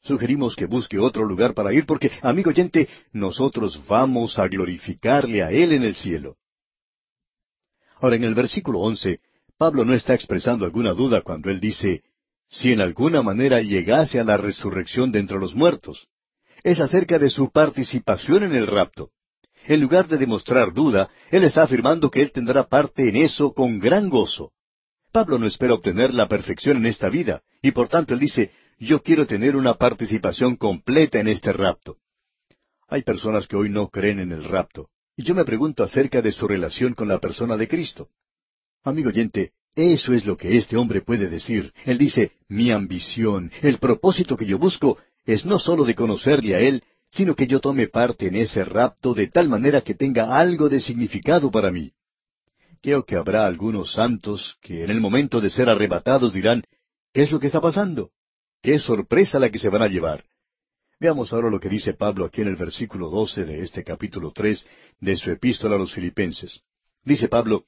Sugerimos que busque otro lugar para ir porque, amigo oyente, nosotros vamos a glorificarle a Él en el cielo. Ahora, en el versículo once, Pablo no está expresando alguna duda cuando él dice, si en alguna manera llegase a la resurrección de entre los muertos. Es acerca de su participación en el rapto. En lugar de demostrar duda, él está afirmando que él tendrá parte en eso con gran gozo. Pablo no espera obtener la perfección en esta vida, y por tanto él dice, yo quiero tener una participación completa en este rapto. Hay personas que hoy no creen en el rapto, y yo me pregunto acerca de su relación con la persona de Cristo. Amigo oyente, eso es lo que este hombre puede decir. Él dice, mi ambición, el propósito que yo busco, es no sólo de conocerle a Él, sino que yo tome parte en ese rapto de tal manera que tenga algo de significado para mí. Creo que habrá algunos santos que en el momento de ser arrebatados dirán, ¿qué es lo que está pasando? Qué sorpresa la que se van a llevar. Veamos ahora lo que dice Pablo aquí en el versículo doce de este capítulo tres de su epístola a los filipenses. Dice Pablo,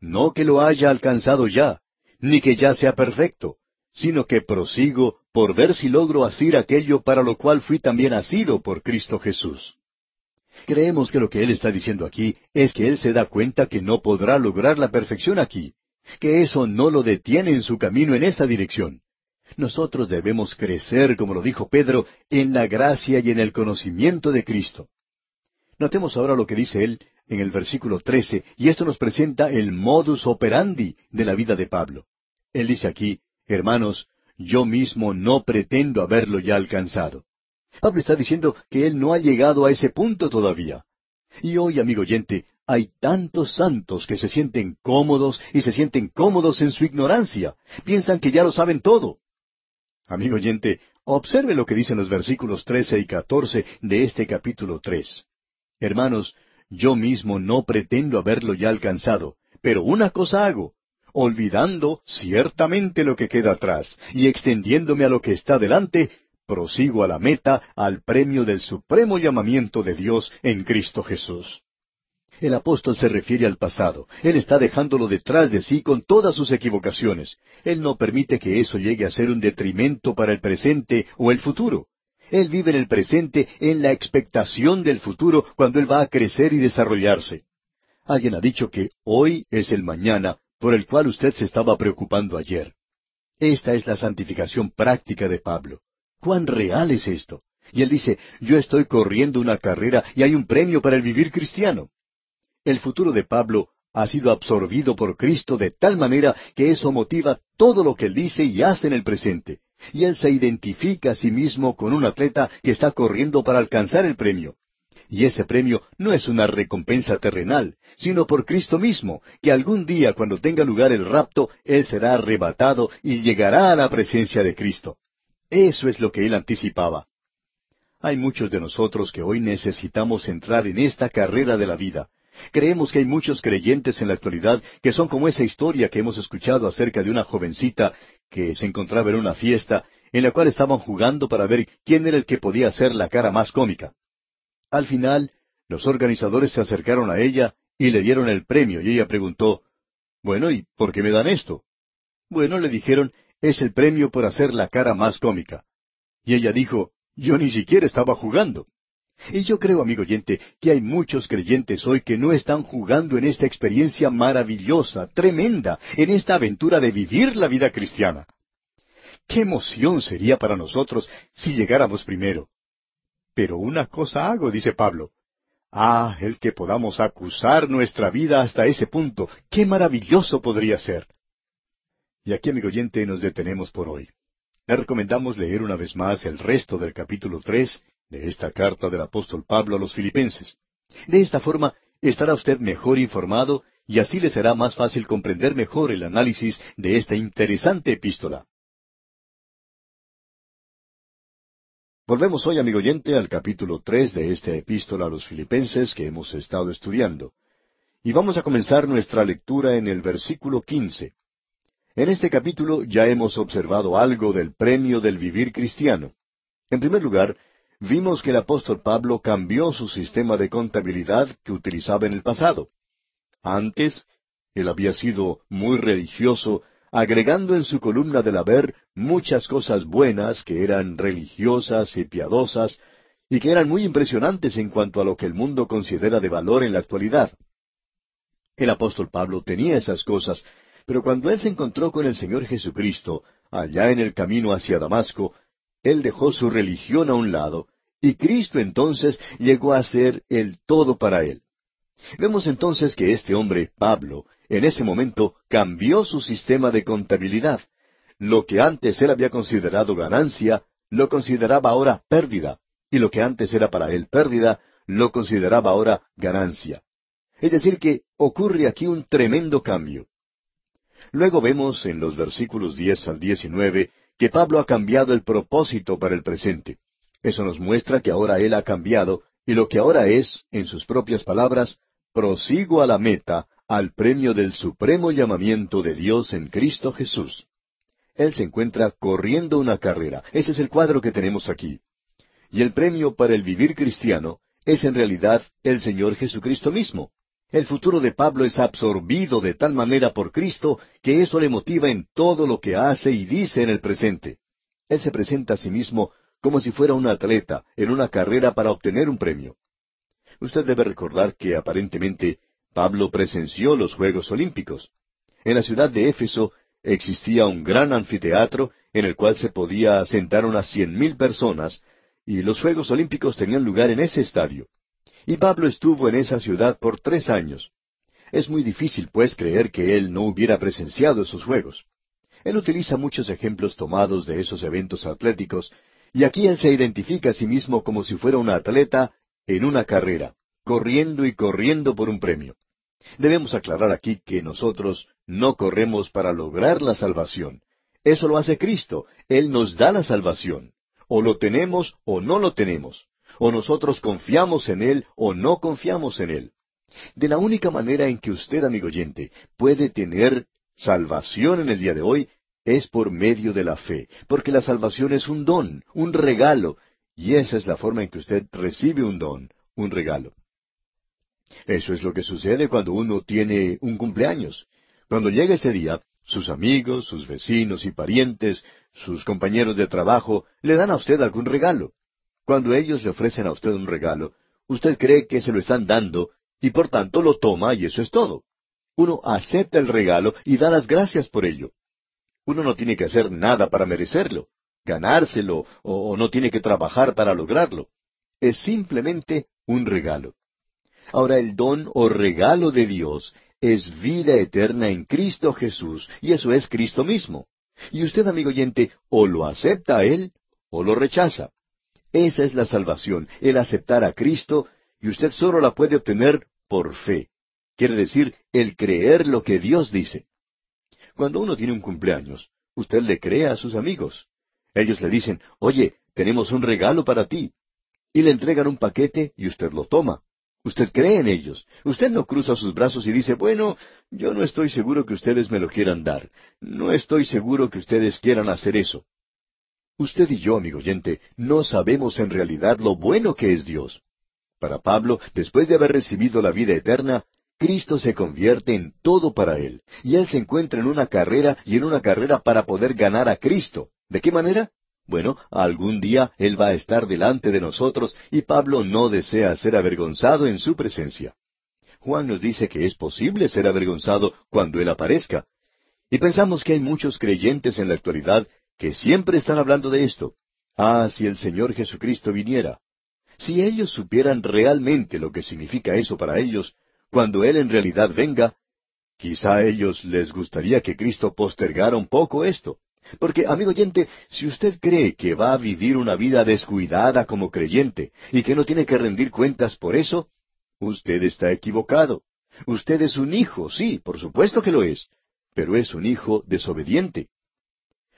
no que lo haya alcanzado ya, ni que ya sea perfecto, sino que prosigo por ver si logro asir aquello para lo cual fui también asido por Cristo Jesús. Creemos que lo que él está diciendo aquí es que él se da cuenta que no podrá lograr la perfección aquí, que eso no lo detiene en su camino en esa dirección. Nosotros debemos crecer, como lo dijo Pedro, en la gracia y en el conocimiento de Cristo. Notemos ahora lo que dice él en el versículo 13, y esto nos presenta el modus operandi de la vida de Pablo. Él dice aquí, hermanos, yo mismo no pretendo haberlo ya alcanzado. Pablo está diciendo que él no ha llegado a ese punto todavía. Y hoy, amigo oyente, hay tantos santos que se sienten cómodos y se sienten cómodos en su ignorancia. Piensan que ya lo saben todo. Amigo oyente, observe lo que dicen los versículos trece y catorce de este capítulo tres. Hermanos, yo mismo no pretendo haberlo ya alcanzado, pero una cosa hago, olvidando ciertamente lo que queda atrás y extendiéndome a lo que está delante, prosigo a la meta, al premio del supremo llamamiento de Dios en Cristo Jesús. El apóstol se refiere al pasado. Él está dejándolo detrás de sí con todas sus equivocaciones. Él no permite que eso llegue a ser un detrimento para el presente o el futuro. Él vive en el presente en la expectación del futuro cuando Él va a crecer y desarrollarse. Alguien ha dicho que hoy es el mañana por el cual usted se estaba preocupando ayer. Esta es la santificación práctica de Pablo. ¿Cuán real es esto? Y él dice, yo estoy corriendo una carrera y hay un premio para el vivir cristiano. El futuro de Pablo ha sido absorbido por Cristo de tal manera que eso motiva todo lo que él dice y hace en el presente. Y él se identifica a sí mismo con un atleta que está corriendo para alcanzar el premio. Y ese premio no es una recompensa terrenal, sino por Cristo mismo, que algún día cuando tenga lugar el rapto, Él será arrebatado y llegará a la presencia de Cristo. Eso es lo que Él anticipaba. Hay muchos de nosotros que hoy necesitamos entrar en esta carrera de la vida, Creemos que hay muchos creyentes en la actualidad que son como esa historia que hemos escuchado acerca de una jovencita que se encontraba en una fiesta en la cual estaban jugando para ver quién era el que podía hacer la cara más cómica. Al final, los organizadores se acercaron a ella y le dieron el premio y ella preguntó, Bueno, ¿y por qué me dan esto? Bueno, le dijeron, es el premio por hacer la cara más cómica. Y ella dijo, Yo ni siquiera estaba jugando. Y yo creo, amigo oyente, que hay muchos creyentes hoy que no están jugando en esta experiencia maravillosa, tremenda, en esta aventura de vivir la vida cristiana. ¿Qué emoción sería para nosotros si llegáramos primero? Pero una cosa hago, dice Pablo. Ah, el que podamos acusar nuestra vida hasta ese punto, qué maravilloso podría ser. Y aquí, amigo oyente, nos detenemos por hoy. Le recomendamos leer una vez más el resto del capítulo tres de esta carta del apóstol Pablo a los filipenses. De esta forma estará usted mejor informado y así le será más fácil comprender mejor el análisis de esta interesante epístola. Volvemos hoy, amigo oyente, al capítulo tres de esta epístola a los filipenses que hemos estado estudiando. Y vamos a comenzar nuestra lectura en el versículo quince. En este capítulo ya hemos observado algo del premio del vivir cristiano. En primer lugar, vimos que el apóstol Pablo cambió su sistema de contabilidad que utilizaba en el pasado. Antes, él había sido muy religioso, agregando en su columna del haber muchas cosas buenas que eran religiosas y piadosas, y que eran muy impresionantes en cuanto a lo que el mundo considera de valor en la actualidad. El apóstol Pablo tenía esas cosas, pero cuando él se encontró con el Señor Jesucristo, allá en el camino hacia Damasco, él dejó su religión a un lado, y Cristo entonces llegó a ser el todo para él. Vemos entonces que este hombre, Pablo, en ese momento cambió su sistema de contabilidad. Lo que antes él había considerado ganancia, lo consideraba ahora pérdida, y lo que antes era para él pérdida, lo consideraba ahora ganancia. Es decir, que ocurre aquí un tremendo cambio. Luego vemos en los versículos diez al diecinueve que Pablo ha cambiado el propósito para el presente. Eso nos muestra que ahora él ha cambiado, y lo que ahora es, en sus propias palabras, prosigo a la meta, al premio del supremo llamamiento de Dios en Cristo Jesús. Él se encuentra corriendo una carrera. Ese es el cuadro que tenemos aquí. Y el premio para el vivir cristiano es en realidad el Señor Jesucristo mismo. El futuro de Pablo es absorbido de tal manera por Cristo que eso le motiva en todo lo que hace y dice en el presente. Él se presenta a sí mismo como si fuera un atleta en una carrera para obtener un premio. Usted debe recordar que aparentemente Pablo presenció los Juegos Olímpicos. En la ciudad de Éfeso existía un gran anfiteatro en el cual se podía sentar unas cien mil personas, y los Juegos Olímpicos tenían lugar en ese estadio. Y Pablo estuvo en esa ciudad por tres años. Es muy difícil, pues, creer que él no hubiera presenciado esos Juegos. Él utiliza muchos ejemplos tomados de esos eventos atléticos, y aquí él se identifica a sí mismo como si fuera un atleta en una carrera, corriendo y corriendo por un premio. Debemos aclarar aquí que nosotros no corremos para lograr la salvación. Eso lo hace Cristo. Él nos da la salvación. O lo tenemos o no lo tenemos. O nosotros confiamos en Él o no confiamos en Él. De la única manera en que usted, amigo oyente, puede tener salvación en el día de hoy es por medio de la fe, porque la salvación es un don, un regalo, y esa es la forma en que usted recibe un don, un regalo. Eso es lo que sucede cuando uno tiene un cumpleaños. Cuando llega ese día, sus amigos, sus vecinos y parientes, sus compañeros de trabajo, le dan a usted algún regalo. Cuando ellos le ofrecen a usted un regalo, usted cree que se lo están dando y por tanto lo toma y eso es todo. Uno acepta el regalo y da las gracias por ello. Uno no tiene que hacer nada para merecerlo ganárselo o, no tiene que trabajar para lograrlo. Es simplemente un regalo. Ahora el don o regalo de Dios es vida eterna en Cristo Jesús, y eso es Cristo mismo. Y usted, amigo oyente, o lo acepta a Él o lo rechaza. Esa es la salvación, el aceptar a Cristo, y usted solo la puede obtener por fe. Quiere decir, el creer lo que Dios dice. Cuando uno tiene un cumpleaños, usted le cree a sus amigos. Ellos le dicen, oye, tenemos un regalo para ti. Y le entregan un paquete y usted lo toma. Usted cree en ellos. Usted no cruza sus brazos y dice, bueno, yo no estoy seguro que ustedes me lo quieran dar. No estoy seguro que ustedes quieran hacer eso. Usted y yo, amigo oyente, no sabemos en realidad lo bueno que es Dios. Para Pablo, después de haber recibido la vida eterna, Cristo se convierte en todo para él, y él se encuentra en una carrera y en una carrera para poder ganar a Cristo. ¿De qué manera? Bueno, algún día Él va a estar delante de nosotros y Pablo no desea ser avergonzado en su presencia. Juan nos dice que es posible ser avergonzado cuando Él aparezca. Y pensamos que hay muchos creyentes en la actualidad que siempre están hablando de esto. Ah, si el Señor Jesucristo viniera. Si ellos supieran realmente lo que significa eso para ellos, cuando Él en realidad venga, quizá a ellos les gustaría que Cristo postergara un poco esto. Porque, amigo oyente, si usted cree que va a vivir una vida descuidada como creyente y que no tiene que rendir cuentas por eso, usted está equivocado. Usted es un hijo, sí, por supuesto que lo es, pero es un hijo desobediente.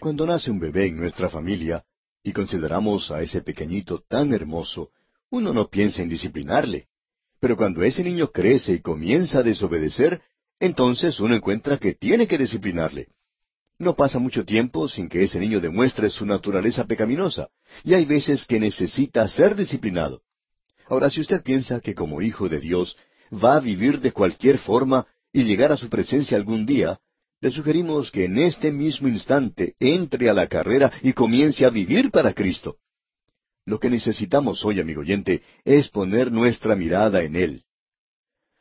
Cuando nace un bebé en nuestra familia, y consideramos a ese pequeñito tan hermoso, uno no piensa en disciplinarle. Pero cuando ese niño crece y comienza a desobedecer, entonces uno encuentra que tiene que disciplinarle. No pasa mucho tiempo sin que ese niño demuestre su naturaleza pecaminosa, y hay veces que necesita ser disciplinado. Ahora, si usted piensa que como hijo de Dios va a vivir de cualquier forma y llegar a su presencia algún día, le sugerimos que en este mismo instante entre a la carrera y comience a vivir para Cristo. Lo que necesitamos hoy, amigo oyente, es poner nuestra mirada en Él.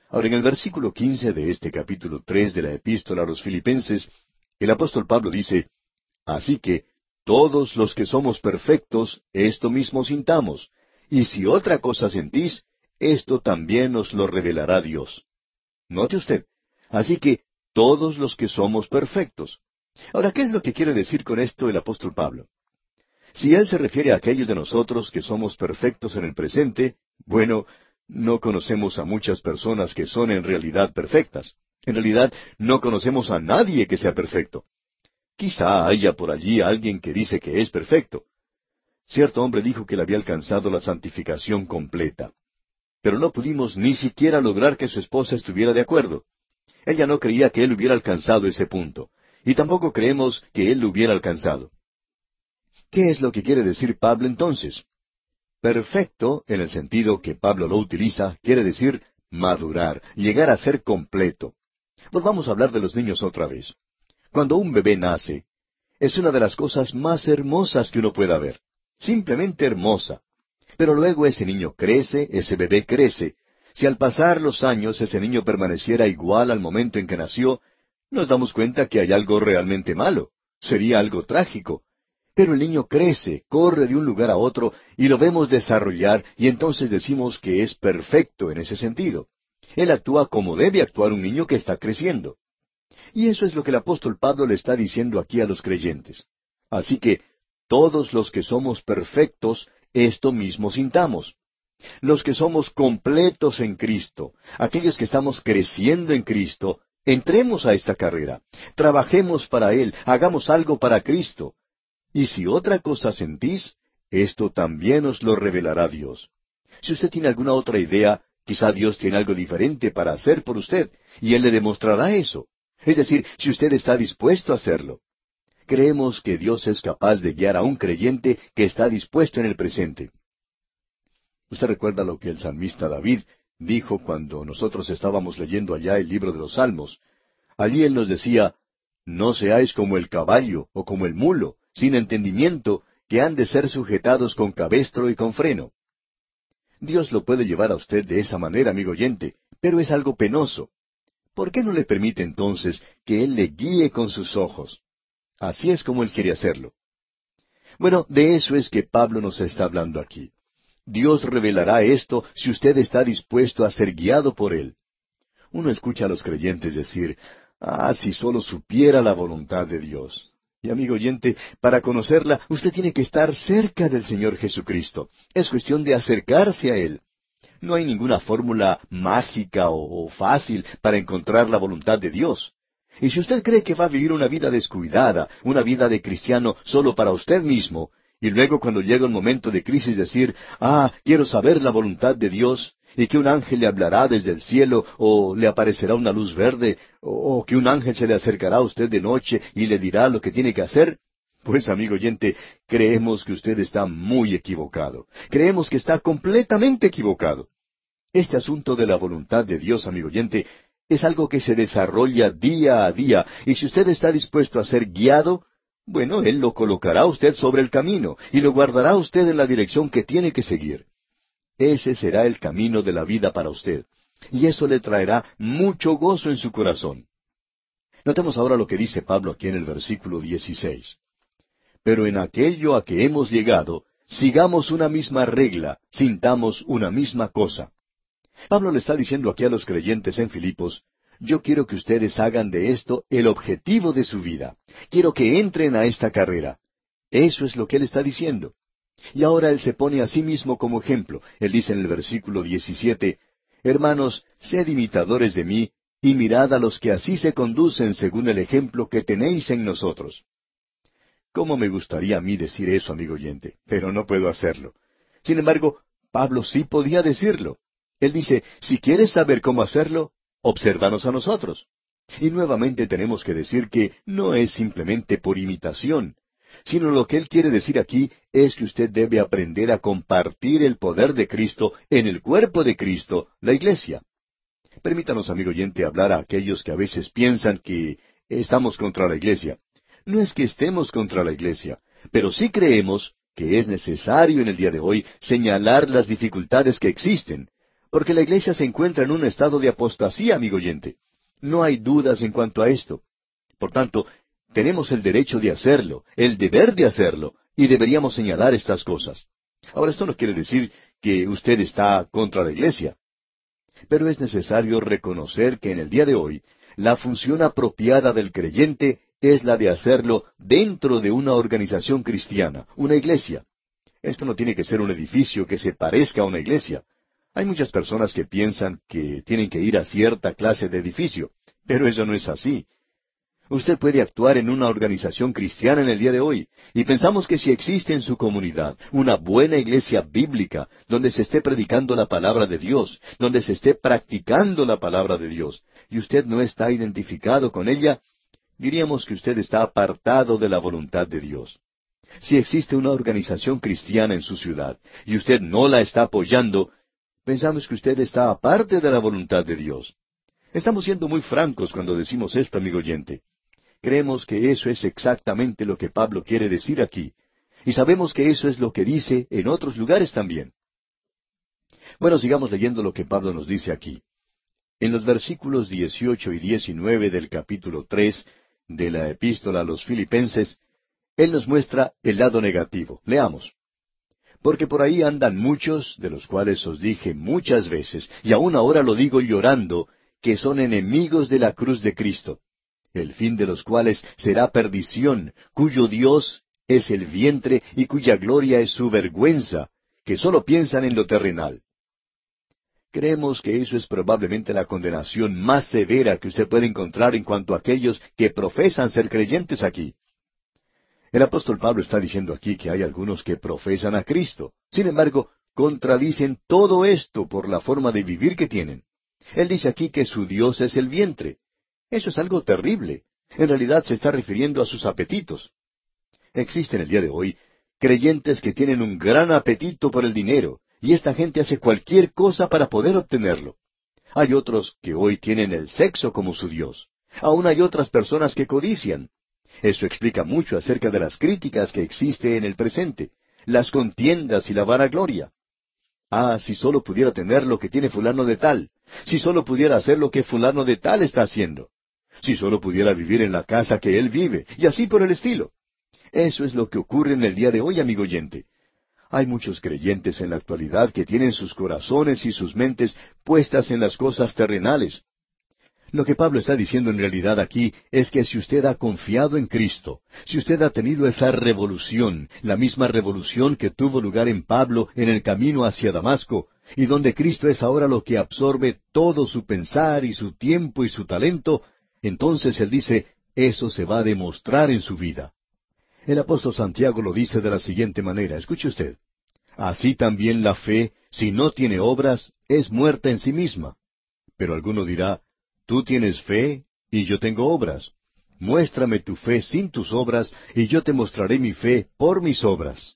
Ahora, en el versículo quince de este capítulo tres de la epístola a los filipenses, el apóstol Pablo dice, Así que, todos los que somos perfectos, esto mismo sintamos, y si otra cosa sentís, esto también os lo revelará Dios. Note usted, así que todos los que somos perfectos. Ahora, ¿qué es lo que quiere decir con esto el apóstol Pablo? Si él se refiere a aquellos de nosotros que somos perfectos en el presente, bueno, no conocemos a muchas personas que son en realidad perfectas. En realidad, no conocemos a nadie que sea perfecto. Quizá haya por allí alguien que dice que es perfecto. Cierto hombre dijo que le había alcanzado la santificación completa. Pero no pudimos ni siquiera lograr que su esposa estuviera de acuerdo. Ella no creía que él hubiera alcanzado ese punto, y tampoco creemos que él lo hubiera alcanzado. ¿Qué es lo que quiere decir Pablo entonces? Perfecto, en el sentido que Pablo lo utiliza, quiere decir madurar, llegar a ser completo. Volvamos a hablar de los niños otra vez. Cuando un bebé nace, es una de las cosas más hermosas que uno pueda ver. Simplemente hermosa. Pero luego ese niño crece, ese bebé crece. Si al pasar los años ese niño permaneciera igual al momento en que nació, nos damos cuenta que hay algo realmente malo. Sería algo trágico. Pero el niño crece, corre de un lugar a otro y lo vemos desarrollar y entonces decimos que es perfecto en ese sentido. Él actúa como debe actuar un niño que está creciendo. Y eso es lo que el apóstol Pablo le está diciendo aquí a los creyentes. Así que todos los que somos perfectos, esto mismo sintamos. Los que somos completos en Cristo, aquellos que estamos creciendo en Cristo, entremos a esta carrera, trabajemos para Él, hagamos algo para Cristo, y si otra cosa sentís, esto también os lo revelará Dios. Si usted tiene alguna otra idea, quizá Dios tiene algo diferente para hacer por usted, y Él le demostrará eso. Es decir, si usted está dispuesto a hacerlo. Creemos que Dios es capaz de guiar a un creyente que está dispuesto en el presente. Usted recuerda lo que el salmista David dijo cuando nosotros estábamos leyendo allá el libro de los Salmos. Allí él nos decía, No seáis como el caballo o como el mulo, sin entendimiento, que han de ser sujetados con cabestro y con freno. Dios lo puede llevar a usted de esa manera, amigo oyente, pero es algo penoso. ¿Por qué no le permite entonces que Él le guíe con sus ojos? Así es como Él quiere hacerlo. Bueno, de eso es que Pablo nos está hablando aquí. Dios revelará esto si usted está dispuesto a ser guiado por Él. Uno escucha a los creyentes decir, ah, si solo supiera la voluntad de Dios. Y amigo oyente, para conocerla, usted tiene que estar cerca del Señor Jesucristo. Es cuestión de acercarse a Él. No hay ninguna fórmula mágica o, fácil para encontrar la voluntad de Dios. Y si usted cree que va a vivir una vida descuidada, una vida de cristiano solo para usted mismo, y luego cuando llega un momento de crisis decir, ah, quiero saber la voluntad de Dios, y que un ángel le hablará desde el cielo, o le aparecerá una luz verde, o, que un ángel se le acercará a usted de noche y le dirá lo que tiene que hacer, pues amigo oyente, creemos que usted está muy equivocado. Creemos que está completamente equivocado. Este asunto de la voluntad de Dios, amigo oyente, es algo que se desarrolla día a día, y si usted está dispuesto a ser guiado, bueno, Él lo colocará usted sobre el camino, y lo guardará usted en la dirección que tiene que seguir. Ese será el camino de la vida para usted. Y eso le traerá mucho gozo en su corazón. Notemos ahora lo que dice Pablo aquí en el versículo 16. Pero en aquello a que hemos llegado, sigamos una misma regla, sintamos una misma cosa. Pablo le está diciendo aquí a los creyentes en Filipos, yo quiero que ustedes hagan de esto el objetivo de su vida. Quiero que entren a esta carrera. Eso es lo que él está diciendo. Y ahora él se pone a sí mismo como ejemplo. Él dice en el versículo 17, Hermanos, sed imitadores de mí, y mirad a los que así se conducen según el ejemplo que tenéis en nosotros. ¿Cómo me gustaría a mí decir eso, amigo oyente? Pero no puedo hacerlo. Sin embargo, Pablo sí podía decirlo. Él dice, si quieres saber cómo hacerlo, observanos a nosotros. Y nuevamente tenemos que decir que no es simplemente por imitación, sino lo que él quiere decir aquí es que usted debe aprender a compartir el poder de Cristo en el cuerpo de Cristo, la iglesia. Permítanos, amigo oyente, hablar a aquellos que a veces piensan que estamos contra la iglesia. No es que estemos contra la iglesia, pero sí creemos que es necesario en el día de hoy señalar las dificultades que existen, porque la iglesia se encuentra en un estado de apostasía, amigo oyente. No hay dudas en cuanto a esto. Por tanto, tenemos el derecho de hacerlo, el deber de hacerlo, y deberíamos señalar estas cosas. Ahora, esto no quiere decir que usted está contra la iglesia. Pero es necesario reconocer que en el día de hoy, la función apropiada del creyente es la de hacerlo dentro de una organización cristiana, una iglesia. Esto no tiene que ser un edificio que se parezca a una iglesia. Hay muchas personas que piensan que tienen que ir a cierta clase de edificio, pero eso no es así. Usted puede actuar en una organización cristiana en el día de hoy, y pensamos que si existe en su comunidad una buena iglesia bíblica, donde se esté predicando la palabra de Dios, donde se esté practicando la palabra de Dios, y usted no está identificado con ella, diríamos que usted está apartado de la voluntad de Dios. Si existe una organización cristiana en su ciudad, y usted no la está apoyando, pensamos que usted está aparte de la voluntad de Dios. Estamos siendo muy francos cuando decimos esto, amigo oyente. Creemos que eso es exactamente lo que Pablo quiere decir aquí, y sabemos que eso es lo que dice en otros lugares también. Bueno, sigamos leyendo lo que Pablo nos dice aquí. En los versículos 18 y 19 del capítulo 3 de la epístola a los filipenses, él nos muestra el lado negativo. Leamos. Porque por ahí andan muchos, de los cuales os dije muchas veces, y aún ahora lo digo llorando, que son enemigos de la cruz de Cristo el fin de los cuales será perdición, cuyo Dios es el vientre y cuya gloria es su vergüenza, que sólo piensan en lo terrenal. Creemos que eso es probablemente la condenación más severa que usted puede encontrar en cuanto a aquellos que profesan ser creyentes aquí. El apóstol Pablo está diciendo aquí que hay algunos que profesan a Cristo. Sin embargo, contradicen todo esto por la forma de vivir que tienen. Él dice aquí que su Dios es el vientre. Eso es algo terrible. En realidad se está refiriendo a sus apetitos. Existen el día de hoy creyentes que tienen un gran apetito por el dinero, y esta gente hace cualquier cosa para poder obtenerlo. Hay otros que hoy tienen el sexo como su Dios. Aún hay otras personas que codician. Eso explica mucho acerca de las críticas que existe en el presente, las contiendas y la vanagloria. Ah, si solo pudiera tener lo que tiene fulano de tal, si solo pudiera hacer lo que fulano de tal está haciendo. Si solo pudiera vivir en la casa que él vive, y así por el estilo. Eso es lo que ocurre en el día de hoy, amigo oyente. Hay muchos creyentes en la actualidad que tienen sus corazones y sus mentes puestas en las cosas terrenales. Lo que Pablo está diciendo en realidad aquí es que si usted ha confiado en Cristo, si usted ha tenido esa revolución, la misma revolución que tuvo lugar en Pablo en el camino hacia Damasco, y donde Cristo es ahora lo que absorbe todo su pensar y su tiempo y su talento, entonces él dice, eso se va a demostrar en su vida. El apóstol Santiago lo dice de la siguiente manera, escuche usted. Así también la fe, si no tiene obras, es muerta en sí misma. Pero alguno dirá, tú tienes fe y yo tengo obras. Muéstrame tu fe sin tus obras y yo te mostraré mi fe por mis obras.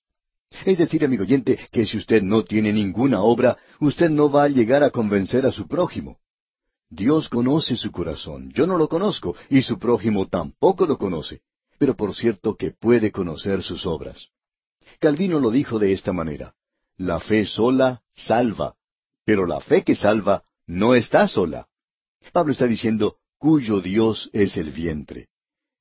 Es decir, amigo oyente, que si usted no tiene ninguna obra, usted no va a llegar a convencer a su prójimo. Dios conoce su corazón, yo no lo conozco, y su prójimo tampoco lo conoce, pero por cierto que puede conocer sus obras. Calvino lo dijo de esta manera, la fe sola salva, pero la fe que salva no está sola. Pablo está diciendo, cuyo Dios es el vientre.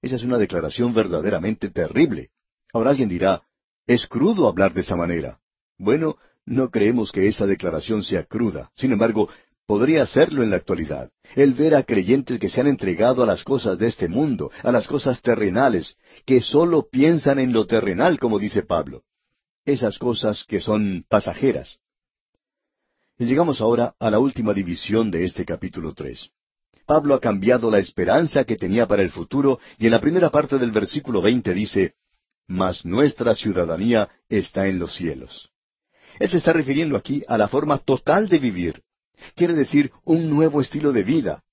Esa es una declaración verdaderamente terrible. Ahora alguien dirá, es crudo hablar de esa manera. Bueno, no creemos que esa declaración sea cruda. Sin embargo, podría hacerlo en la actualidad. El ver a creyentes que se han entregado a las cosas de este mundo, a las cosas terrenales, que sólo piensan en lo terrenal, como dice Pablo. Esas cosas que son pasajeras. Llegamos ahora a la última división de este capítulo tres. Pablo ha cambiado la esperanza que tenía para el futuro y en la primera parte del versículo veinte dice, Mas nuestra ciudadanía está en los cielos. Él se está refiriendo aquí a la forma total de vivir, Quiere decir un nuevo estilo de vida.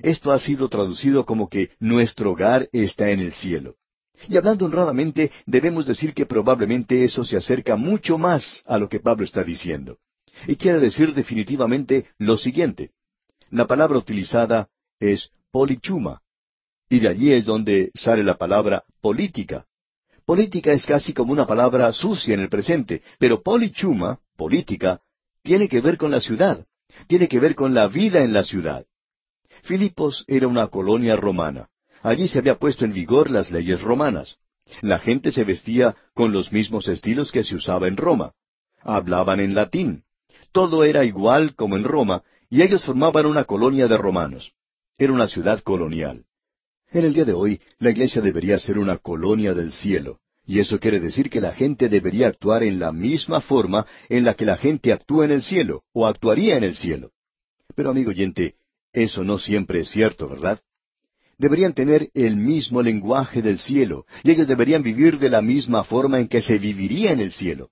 Esto ha sido traducido como que nuestro hogar está en el cielo. Y hablando honradamente, debemos decir que probablemente eso se acerca mucho más a lo que Pablo está diciendo. Y quiere decir definitivamente lo siguiente. La palabra utilizada es polichuma. Y de allí es donde sale la palabra política. Política es casi como una palabra sucia en el presente, pero polichuma, política, tiene que ver con la ciudad, tiene que ver con la vida en la ciudad. Filipos era una colonia romana. Allí se había puesto en vigor las leyes romanas. La gente se vestía con los mismos estilos que se usaba en Roma. Hablaban en latín. Todo era igual como en Roma, y ellos formaban una colonia de romanos. Era una ciudad colonial. En el día de hoy, la iglesia debería ser una colonia del cielo, y eso quiere decir que la gente debería actuar en la misma forma en la que la gente actúa en el cielo, o actuaría en el cielo. Pero amigo oyente, eso no siempre es cierto, ¿verdad? Deberían tener el mismo lenguaje del cielo, y ellos deberían vivir de la misma forma en que se viviría en el cielo.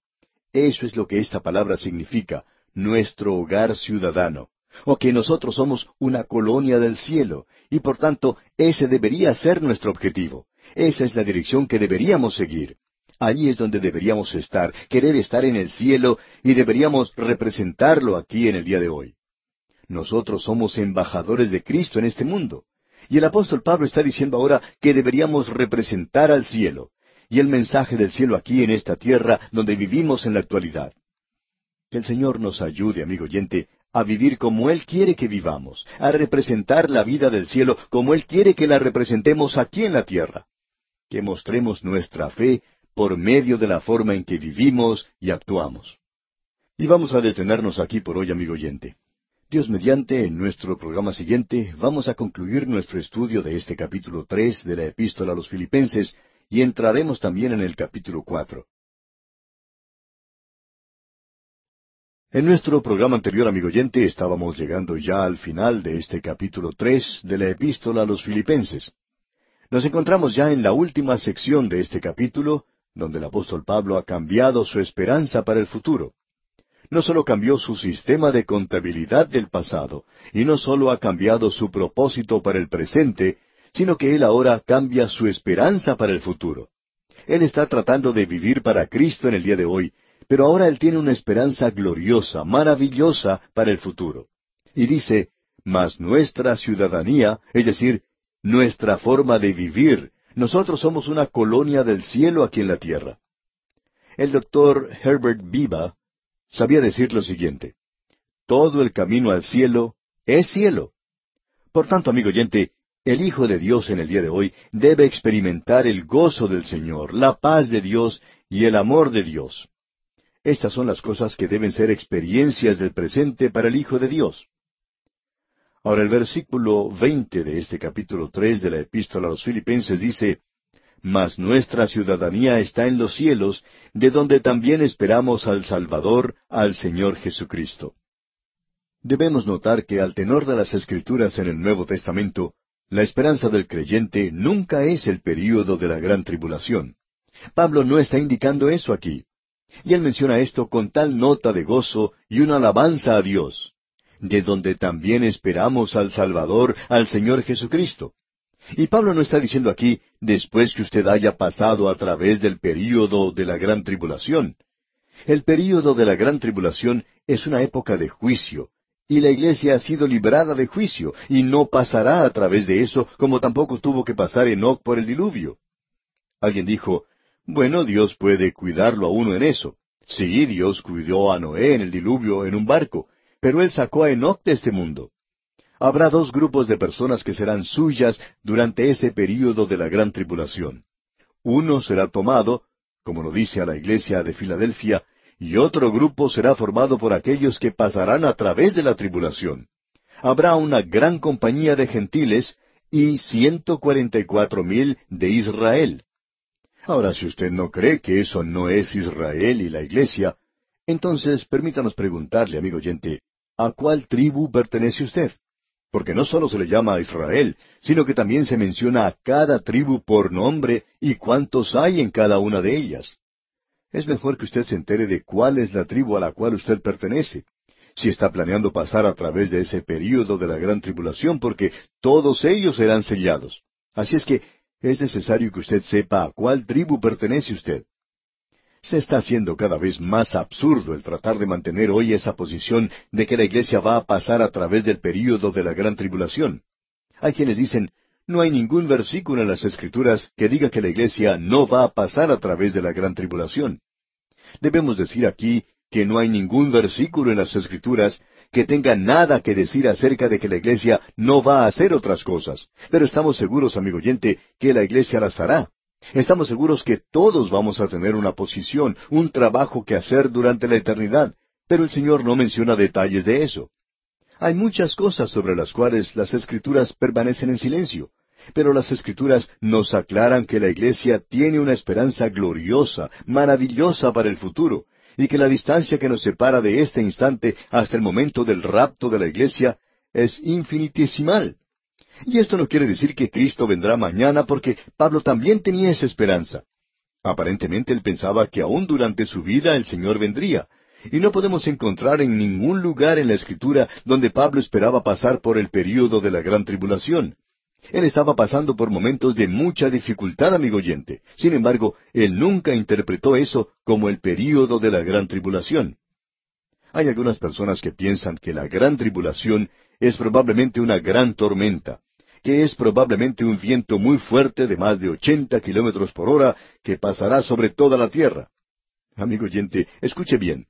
Eso es lo que esta palabra significa, nuestro hogar ciudadano o que nosotros somos una colonia del cielo, y por tanto ese debería ser nuestro objetivo. Esa es la dirección que deberíamos seguir. Allí es donde deberíamos estar, querer estar en el cielo, y deberíamos representarlo aquí en el día de hoy. Nosotros somos embajadores de Cristo en este mundo. Y el apóstol Pablo está diciendo ahora que deberíamos representar al cielo, y el mensaje del cielo aquí en esta tierra donde vivimos en la actualidad. Que el Señor nos ayude, amigo oyente, a vivir como Él quiere que vivamos, a representar la vida del cielo como Él quiere que la representemos aquí en la tierra. Que mostremos nuestra fe por medio de la forma en que vivimos y actuamos. Y vamos a detenernos aquí por hoy, amigo oyente. Dios mediante, en nuestro programa siguiente vamos a concluir nuestro estudio de este capítulo tres de la Epístola a los Filipenses y entraremos también en el capítulo cuatro. En nuestro programa anterior, amigo oyente, estábamos llegando ya al final de este capítulo tres de la epístola a los filipenses. Nos encontramos ya en la última sección de este capítulo, donde el apóstol Pablo ha cambiado su esperanza para el futuro. No solo cambió su sistema de contabilidad del pasado, y no solo ha cambiado su propósito para el presente, sino que él ahora cambia su esperanza para el futuro. Él está tratando de vivir para Cristo en el día de hoy, pero ahora él tiene una esperanza gloriosa, maravillosa para el futuro. Y dice, mas nuestra ciudadanía, es decir, nuestra forma de vivir, nosotros somos una colonia del cielo aquí en la tierra. El doctor Herbert Biba sabía decir lo siguiente, todo el camino al cielo es cielo. Por tanto, amigo oyente, el Hijo de Dios en el día de hoy debe experimentar el gozo del Señor, la paz de Dios y el amor de Dios. Estas son las cosas que deben ser experiencias del presente para el Hijo de Dios. Ahora el versículo veinte de este capítulo tres de la Epístola a los Filipenses dice, Mas nuestra ciudadanía está en los cielos, de donde también esperamos al Salvador, al Señor Jesucristo. Debemos notar que al tenor de las Escrituras en el Nuevo Testamento, la esperanza del creyente nunca es el período de la gran tribulación. Pablo no está indicando eso aquí. Y él menciona esto con tal nota de gozo y una alabanza a Dios, de donde también esperamos al Salvador, al Señor Jesucristo. Y Pablo no está diciendo aquí, después que usted haya pasado a través del período de la gran tribulación. El período de la gran tribulación es una época de juicio, y la iglesia ha sido librada de juicio, y no pasará a través de eso como tampoco tuvo que pasar Enoch por el diluvio. Alguien dijo, bueno, Dios puede cuidarlo a uno en eso. Sí, Dios cuidó a Noé en el diluvio en un barco, pero Él sacó a Enoch de este mundo. Habrá dos grupos de personas que serán suyas durante ese período de la gran tribulación. Uno será tomado, como lo dice a la iglesia de Filadelfia, y otro grupo será formado por aquellos que pasarán a través de la tribulación. Habrá una gran compañía de gentiles y ciento cuarenta y cuatro mil de Israel. Ahora, si usted no cree que eso no es Israel y la iglesia, entonces permítanos preguntarle, amigo oyente, ¿a cuál tribu pertenece usted? Porque no solo se le llama a Israel, sino que también se menciona a cada tribu por nombre y cuántos hay en cada una de ellas. Es mejor que usted se entere de cuál es la tribu a la cual usted pertenece, si está planeando pasar a través de ese período de la gran tribulación, porque todos ellos serán sellados. Así es que es necesario que usted sepa a cuál tribu pertenece usted. Se está haciendo cada vez más absurdo el tratar de mantener hoy esa posición de que la Iglesia va a pasar a través del período de la gran tribulación. Hay quienes dicen, no hay ningún versículo en las Escrituras que diga que la iglesia no va a pasar a través de la gran tribulación. Debemos decir aquí que no hay ningún versículo en las Escrituras que tenga nada que decir acerca de que la iglesia no va a hacer otras cosas. Pero estamos seguros, amigo oyente, que la iglesia las hará. Estamos seguros que todos vamos a tener una posición, un trabajo que hacer durante la eternidad, pero el Señor no menciona detalles de eso. Hay muchas cosas sobre las cuales las escrituras permanecen en silencio, pero las escrituras nos aclaran que la iglesia tiene una esperanza gloriosa, maravillosa para el futuro, y que la distancia que nos separa de este instante hasta el momento del rapto de la iglesia es infinitesimal. Y esto no quiere decir que Cristo vendrá mañana porque Pablo también tenía esa esperanza. Aparentemente él pensaba que aún durante su vida el Señor vendría, y no podemos encontrar en ningún lugar en la Escritura donde Pablo esperaba pasar por el período de la gran tribulación. Él estaba pasando por momentos de mucha dificultad, amigo oyente. Sin embargo, él nunca interpretó eso como el período de la gran tribulación. Hay algunas personas que piensan que la gran tribulación es probablemente una gran tormenta, que es probablemente un viento muy fuerte de más de ochenta kilómetros por hora que pasará sobre toda la tierra. Amigo oyente, escuche bien.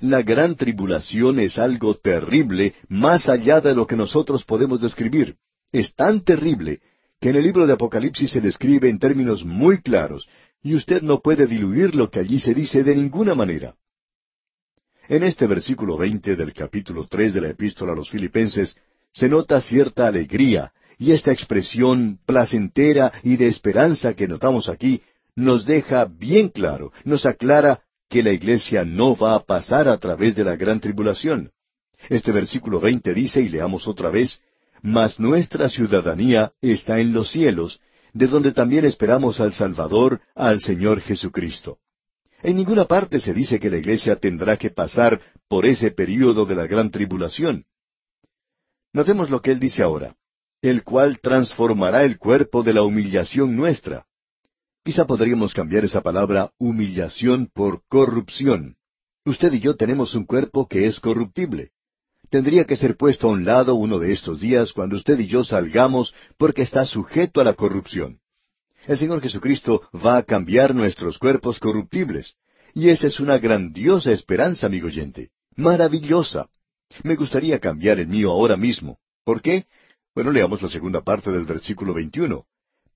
La gran tribulación es algo terrible más allá de lo que nosotros podemos describir. Es tan terrible que en el libro de Apocalipsis se describe en términos muy claros, y usted no puede diluir lo que allí se dice de ninguna manera. En este versículo veinte del capítulo tres de la epístola a los Filipenses se nota cierta alegría, y esta expresión placentera y de esperanza que notamos aquí nos deja bien claro, nos aclara que la iglesia no va a pasar a través de la gran tribulación. Este versículo veinte dice, y leamos otra vez, Mas nuestra ciudadanía está en los cielos, de donde también esperamos al Salvador, al Señor Jesucristo. En ninguna parte se dice que la iglesia tendrá que pasar por ese período de la gran tribulación. Notemos lo que él dice ahora, el cual transformará el cuerpo de la humillación nuestra, Quizá podríamos cambiar esa palabra humillación por corrupción. Usted y yo tenemos un cuerpo que es corruptible. Tendría que ser puesto a un lado uno de estos días cuando usted y yo salgamos porque está sujeto a la corrupción. El Señor Jesucristo va a cambiar nuestros cuerpos corruptibles. Y esa es una grandiosa esperanza, amigo oyente. Maravillosa. Me gustaría cambiar el mío ahora mismo. ¿Por qué? Bueno, leamos la segunda parte del versículo 21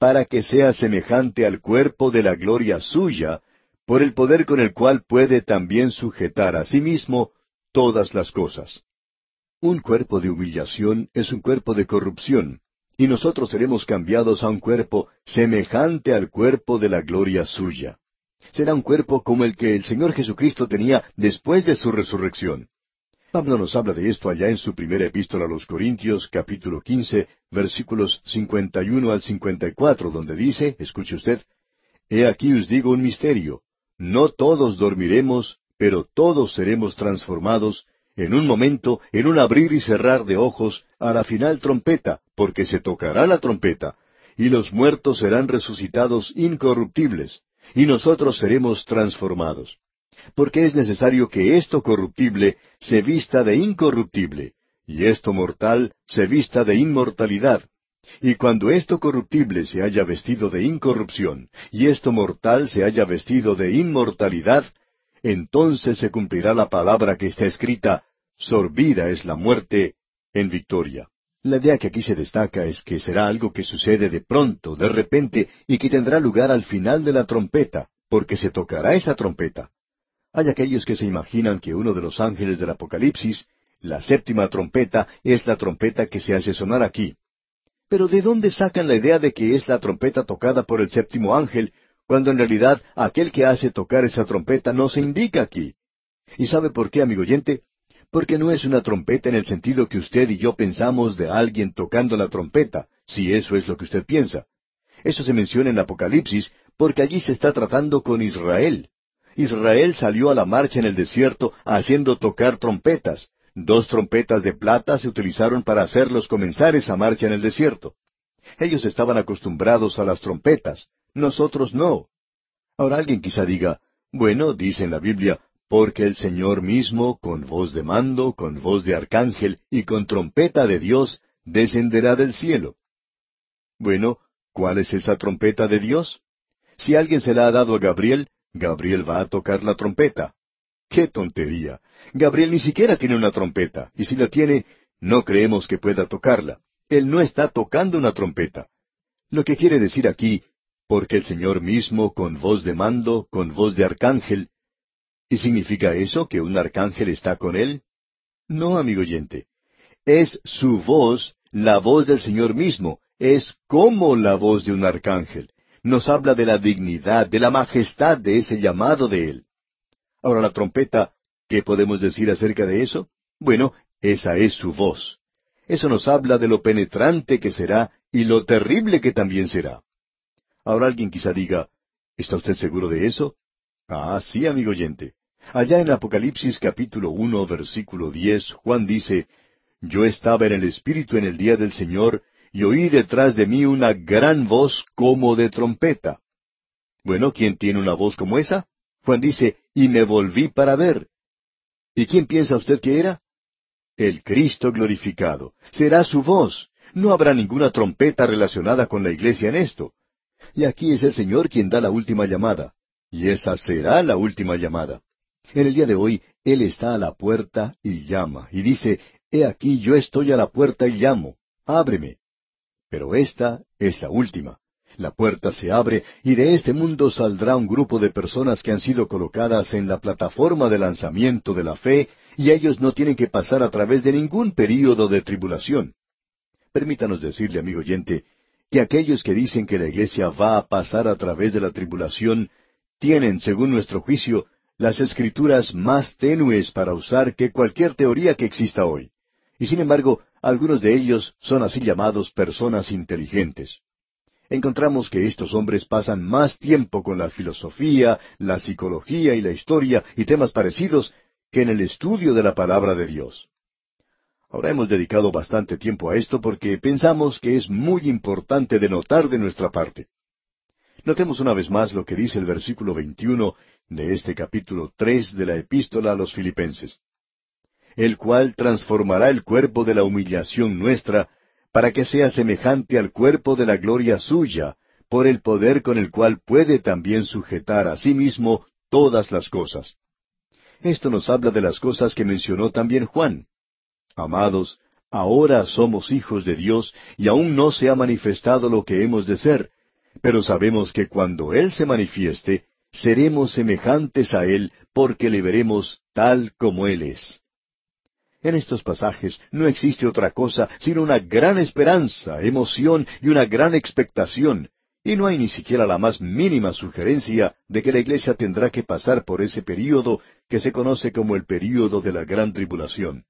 para que sea semejante al cuerpo de la gloria suya, por el poder con el cual puede también sujetar a sí mismo todas las cosas. Un cuerpo de humillación es un cuerpo de corrupción, y nosotros seremos cambiados a un cuerpo semejante al cuerpo de la gloria suya. Será un cuerpo como el que el Señor Jesucristo tenía después de su resurrección. Pablo nos habla de esto allá en su primera epístola a los Corintios, capítulo quince, versículos cincuenta y uno al cincuenta y cuatro, donde dice, escuche usted, He aquí os digo un misterio, no todos dormiremos, pero todos seremos transformados, en un momento, en un abrir y cerrar de ojos, a la final trompeta, porque se tocará la trompeta, y los muertos serán resucitados incorruptibles, y nosotros seremos transformados porque es necesario que esto corruptible se vista de incorruptible, y esto mortal se vista de inmortalidad. Y cuando esto corruptible se haya vestido de incorrupción, y esto mortal se haya vestido de inmortalidad, entonces se cumplirá la palabra que está escrita, sorbida es la muerte en victoria. La idea que aquí se destaca es que será algo que sucede de pronto, de repente, y que tendrá lugar al final de la trompeta, porque se tocará esa trompeta. Hay aquellos que se imaginan que uno de los ángeles del Apocalipsis, la séptima trompeta, es la trompeta que se hace sonar aquí. Pero ¿de dónde sacan la idea de que es la trompeta tocada por el séptimo ángel, cuando en realidad aquel que hace tocar esa trompeta no se indica aquí? ¿Y sabe por qué, amigo oyente? Porque no es una trompeta en el sentido que usted y yo pensamos de alguien tocando la trompeta, si eso es lo que usted piensa. Eso se menciona en Apocalipsis porque allí se está tratando con Israel. Israel salió a la marcha en el desierto haciendo tocar trompetas. Dos trompetas de plata se utilizaron para hacerlos comenzar esa marcha en el desierto. Ellos estaban acostumbrados a las trompetas, nosotros no. Ahora alguien quizá diga, bueno, dice en la Biblia, porque el Señor mismo, con voz de mando, con voz de arcángel y con trompeta de Dios, descenderá del cielo. Bueno, ¿cuál es esa trompeta de Dios? Si alguien se la ha dado a Gabriel, Gabriel va a tocar la trompeta. ¡Qué tontería! Gabriel ni siquiera tiene una trompeta, y si la tiene, no creemos que pueda tocarla. Él no está tocando una trompeta. Lo que quiere decir aquí, porque el Señor mismo, con voz de mando, con voz de arcángel, ¿y significa eso que un arcángel está con él? No, amigo oyente. Es su voz, la voz del Señor mismo, es como la voz de un arcángel. Nos habla de la dignidad, de la majestad de ese llamado de él. Ahora la trompeta, ¿qué podemos decir acerca de eso? Bueno, esa es su voz. Eso nos habla de lo penetrante que será y lo terrible que también será. Ahora alguien quizá diga, ¿está usted seguro de eso? Ah, sí, amigo oyente. Allá en Apocalipsis capítulo uno, versículo diez, Juan dice, Yo estaba en el Espíritu en el día del Señor, y oí detrás de mí una gran voz como de trompeta. Bueno, ¿quién tiene una voz como esa? Juan dice, y me volví para ver. ¿Y quién piensa usted que era? El Cristo glorificado. Será su voz. No habrá ninguna trompeta relacionada con la iglesia en esto. Y aquí es el Señor quien da la última llamada. Y esa será la última llamada. En el día de hoy, Él está a la puerta y llama, y dice, He aquí yo estoy a la puerta y llamo, ábreme. Pero esta es la última. La puerta se abre y de este mundo saldrá un grupo de personas que han sido colocadas en la plataforma de lanzamiento de la fe y ellos no tienen que pasar a través de ningún período de tribulación. Permítanos decirle, amigo oyente, que aquellos que dicen que la iglesia va a pasar a través de la tribulación tienen, según nuestro juicio, las escrituras más tenues para usar que cualquier teoría que exista hoy. Y sin embargo, algunos de ellos son así llamados personas inteligentes encontramos que estos hombres pasan más tiempo con la filosofía, la psicología y la historia y temas parecidos que en el estudio de la palabra de Dios. Ahora hemos dedicado bastante tiempo a esto porque pensamos que es muy importante de notar de nuestra parte. Notemos una vez más lo que dice el versículo 21 de este capítulo 3 de la epístola a los filipenses. El cual transformará el cuerpo de la humillación nuestra para que sea semejante al cuerpo de la gloria suya, por el poder con el cual puede también sujetar a sí mismo todas las cosas. Esto nos habla de las cosas que mencionó también Juan. Amados, ahora somos hijos de Dios y aún no se ha manifestado lo que hemos de ser, pero sabemos que cuando Él se manifieste, seremos semejantes a Él porque le veremos tal como Él es. En estos pasajes no existe otra cosa sino una gran esperanza, emoción y una gran expectación, y no hay ni siquiera la más mínima sugerencia de que la iglesia tendrá que pasar por ese período que se conoce como el período de la gran tribulación.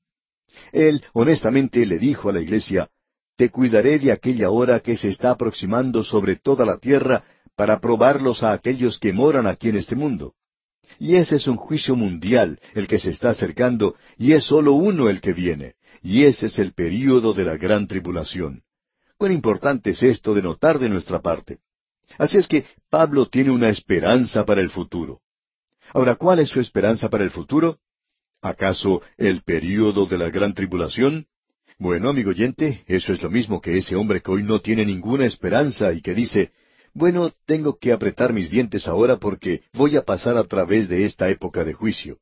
Él honestamente le dijo a la iglesia, Te cuidaré de aquella hora que se está aproximando sobre toda la tierra para probarlos a aquellos que moran aquí en este mundo. Y ese es un juicio mundial, el que se está acercando, y es sólo uno el que viene, y ese es el período de la gran tribulación. Cuán importante es esto de notar de nuestra parte. Así es que Pablo tiene una esperanza para el futuro. Ahora, ¿cuál es su esperanza para el futuro? ¿Acaso el período de la gran tribulación? Bueno, amigo oyente, eso es lo mismo que ese hombre que hoy no tiene ninguna esperanza y que dice, bueno, tengo que apretar mis dientes ahora porque voy a pasar a través de esta época de juicio.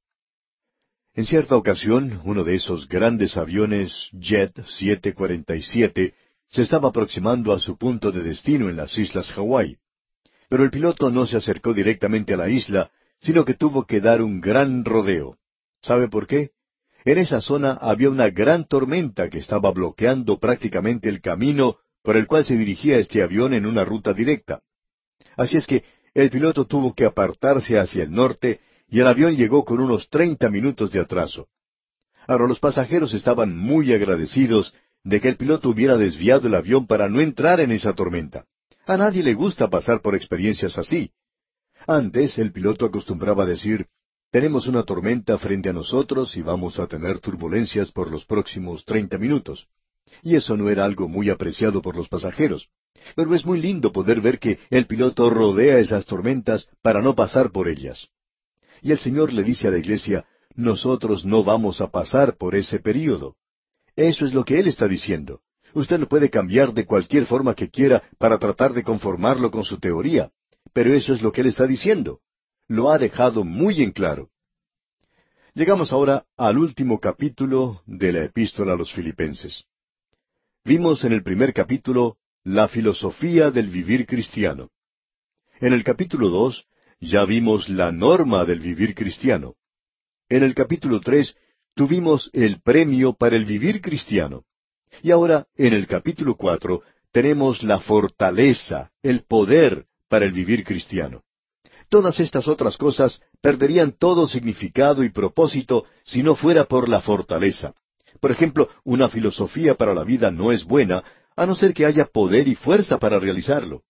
En cierta ocasión, uno de esos grandes aviones Jet 747 se estaba aproximando a su punto de destino en las islas Hawái. Pero el piloto no se acercó directamente a la isla, sino que tuvo que dar un gran rodeo. ¿Sabe por qué? En esa zona había una gran tormenta que estaba bloqueando prácticamente el camino por el cual se dirigía este avión en una ruta directa. Así es que el piloto tuvo que apartarse hacia el norte y el avión llegó con unos treinta minutos de atraso. Ahora los pasajeros estaban muy agradecidos de que el piloto hubiera desviado el avión para no entrar en esa tormenta. A nadie le gusta pasar por experiencias así. Antes el piloto acostumbraba decir, tenemos una tormenta frente a nosotros y vamos a tener turbulencias por los próximos treinta minutos. Y eso no era algo muy apreciado por los pasajeros. Pero es muy lindo poder ver que el piloto rodea esas tormentas para no pasar por ellas. Y el Señor le dice a la iglesia, nosotros no vamos a pasar por ese período. Eso es lo que Él está diciendo. Usted lo puede cambiar de cualquier forma que quiera para tratar de conformarlo con su teoría, pero eso es lo que él está diciendo. Lo ha dejado muy en claro. Llegamos ahora al último capítulo de la epístola a los filipenses. Vimos en el primer capítulo la filosofía del vivir cristiano. En el capítulo dos ya vimos la norma del vivir cristiano. En el capítulo tres tuvimos el premio para el vivir cristiano. Y ahora, en el capítulo cuatro, tenemos la fortaleza, el poder para el vivir cristiano. Todas estas otras cosas perderían todo significado y propósito si no fuera por la fortaleza. Por ejemplo, una filosofía para la vida no es buena a no ser que haya poder y fuerza para realizarlo.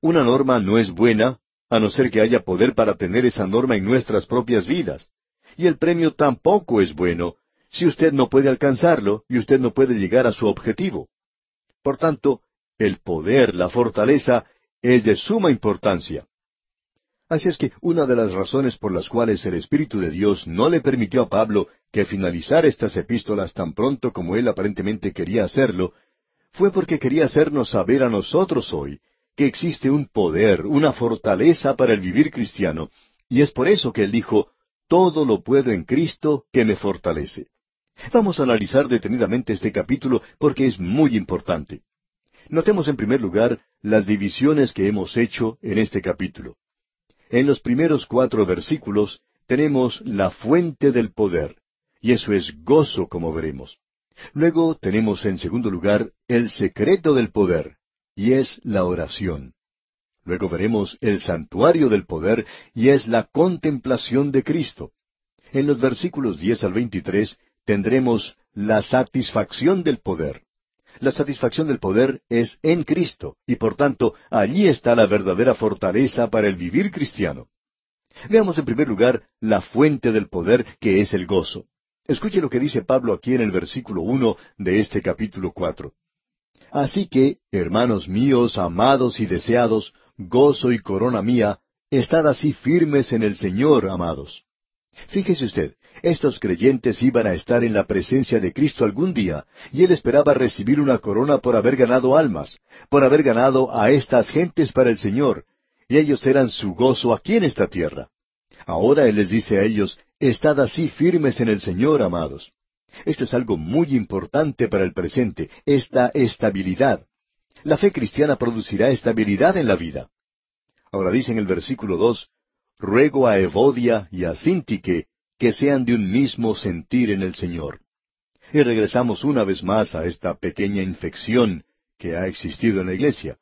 Una norma no es buena a no ser que haya poder para tener esa norma en nuestras propias vidas. Y el premio tampoco es bueno si usted no puede alcanzarlo y usted no puede llegar a su objetivo. Por tanto, el poder, la fortaleza, es de suma importancia. Así es que una de las razones por las cuales el Espíritu de Dios no le permitió a Pablo que finalizara estas epístolas tan pronto como él aparentemente quería hacerlo, fue porque quería hacernos saber a nosotros hoy que existe un poder, una fortaleza para el vivir cristiano, y es por eso que él dijo, todo lo puedo en Cristo que me fortalece. Vamos a analizar detenidamente este capítulo porque es muy importante. Notemos en primer lugar las divisiones que hemos hecho en este capítulo. En los primeros cuatro versículos tenemos la fuente del poder, y eso es gozo, como veremos. Luego tenemos en segundo lugar el secreto del poder, y es la oración. Luego veremos el santuario del poder, y es la contemplación de Cristo. En los versículos diez al veintitrés tendremos la satisfacción del poder. La satisfacción del poder es en Cristo, y por tanto allí está la verdadera fortaleza para el vivir cristiano. Veamos en primer lugar la fuente del poder que es el gozo. Escuche lo que dice Pablo aquí en el versículo uno de este capítulo cuatro. Así que, hermanos míos, amados y deseados, gozo y corona mía, estad así firmes en el Señor, amados. Fíjese usted, estos creyentes iban a estar en la presencia de Cristo algún día, y él esperaba recibir una corona por haber ganado almas, por haber ganado a estas gentes para el Señor, y ellos eran su gozo aquí en esta tierra. Ahora él les dice a ellos, Estad así firmes en el Señor, amados. Esto es algo muy importante para el presente, esta estabilidad. La fe cristiana producirá estabilidad en la vida. Ahora dice en el versículo dos, Ruego a Evodia y a Sintique que sean de un mismo sentir en el Señor. Y regresamos una vez más a esta pequeña infección que ha existido en la iglesia.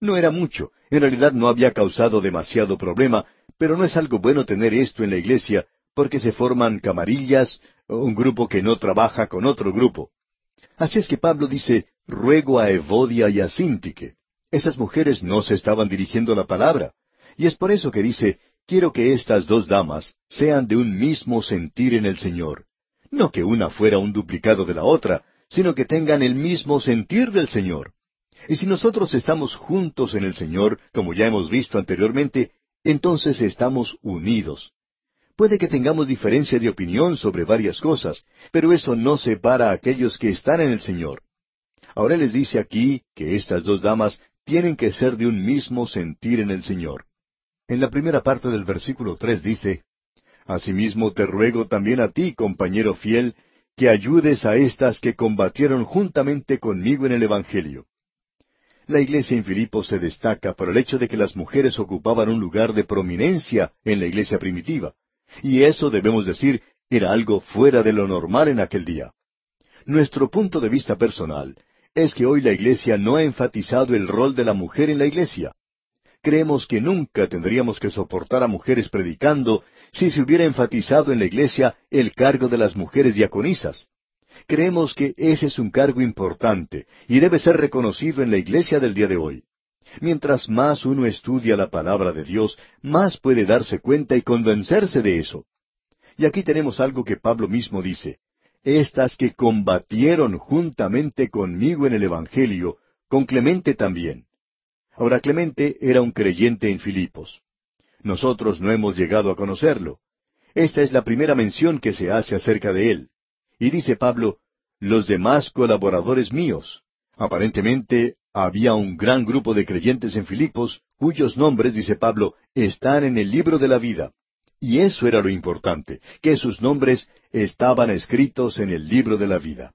No era mucho, en realidad no había causado demasiado problema, pero no es algo bueno tener esto en la iglesia porque se forman camarillas, un grupo que no trabaja con otro grupo. Así es que Pablo dice, ruego a Evodia y a Sintique. Esas mujeres no se estaban dirigiendo la palabra. Y es por eso que dice, quiero que estas dos damas sean de un mismo sentir en el Señor. No que una fuera un duplicado de la otra, sino que tengan el mismo sentir del Señor. Y si nosotros estamos juntos en el Señor, como ya hemos visto anteriormente, entonces estamos unidos. Puede que tengamos diferencia de opinión sobre varias cosas, pero eso no separa a aquellos que están en el Señor. Ahora les dice aquí que estas dos damas tienen que ser de un mismo sentir en el Señor. En la primera parte del versículo tres dice, Asimismo te ruego también a ti, compañero fiel, que ayudes a estas que combatieron juntamente conmigo en el Evangelio. La iglesia en Filipo se destaca por el hecho de que las mujeres ocupaban un lugar de prominencia en la iglesia primitiva, y eso debemos decir era algo fuera de lo normal en aquel día. Nuestro punto de vista personal es que hoy la iglesia no ha enfatizado el rol de la mujer en la iglesia creemos que nunca tendríamos que soportar a mujeres predicando si se hubiera enfatizado en la iglesia el cargo de las mujeres diaconisas. Creemos que ese es un cargo importante y debe ser reconocido en la iglesia del día de hoy. Mientras más uno estudia la palabra de Dios, más puede darse cuenta y convencerse de eso. Y aquí tenemos algo que Pablo mismo dice. Estas que combatieron juntamente conmigo en el Evangelio, con Clemente también. Ahora Clemente era un creyente en Filipos. Nosotros no hemos llegado a conocerlo. Esta es la primera mención que se hace acerca de él. Y dice Pablo, los demás colaboradores míos. Aparentemente había un gran grupo de creyentes en Filipos cuyos nombres, dice Pablo, están en el libro de la vida. Y eso era lo importante, que sus nombres estaban escritos en el libro de la vida.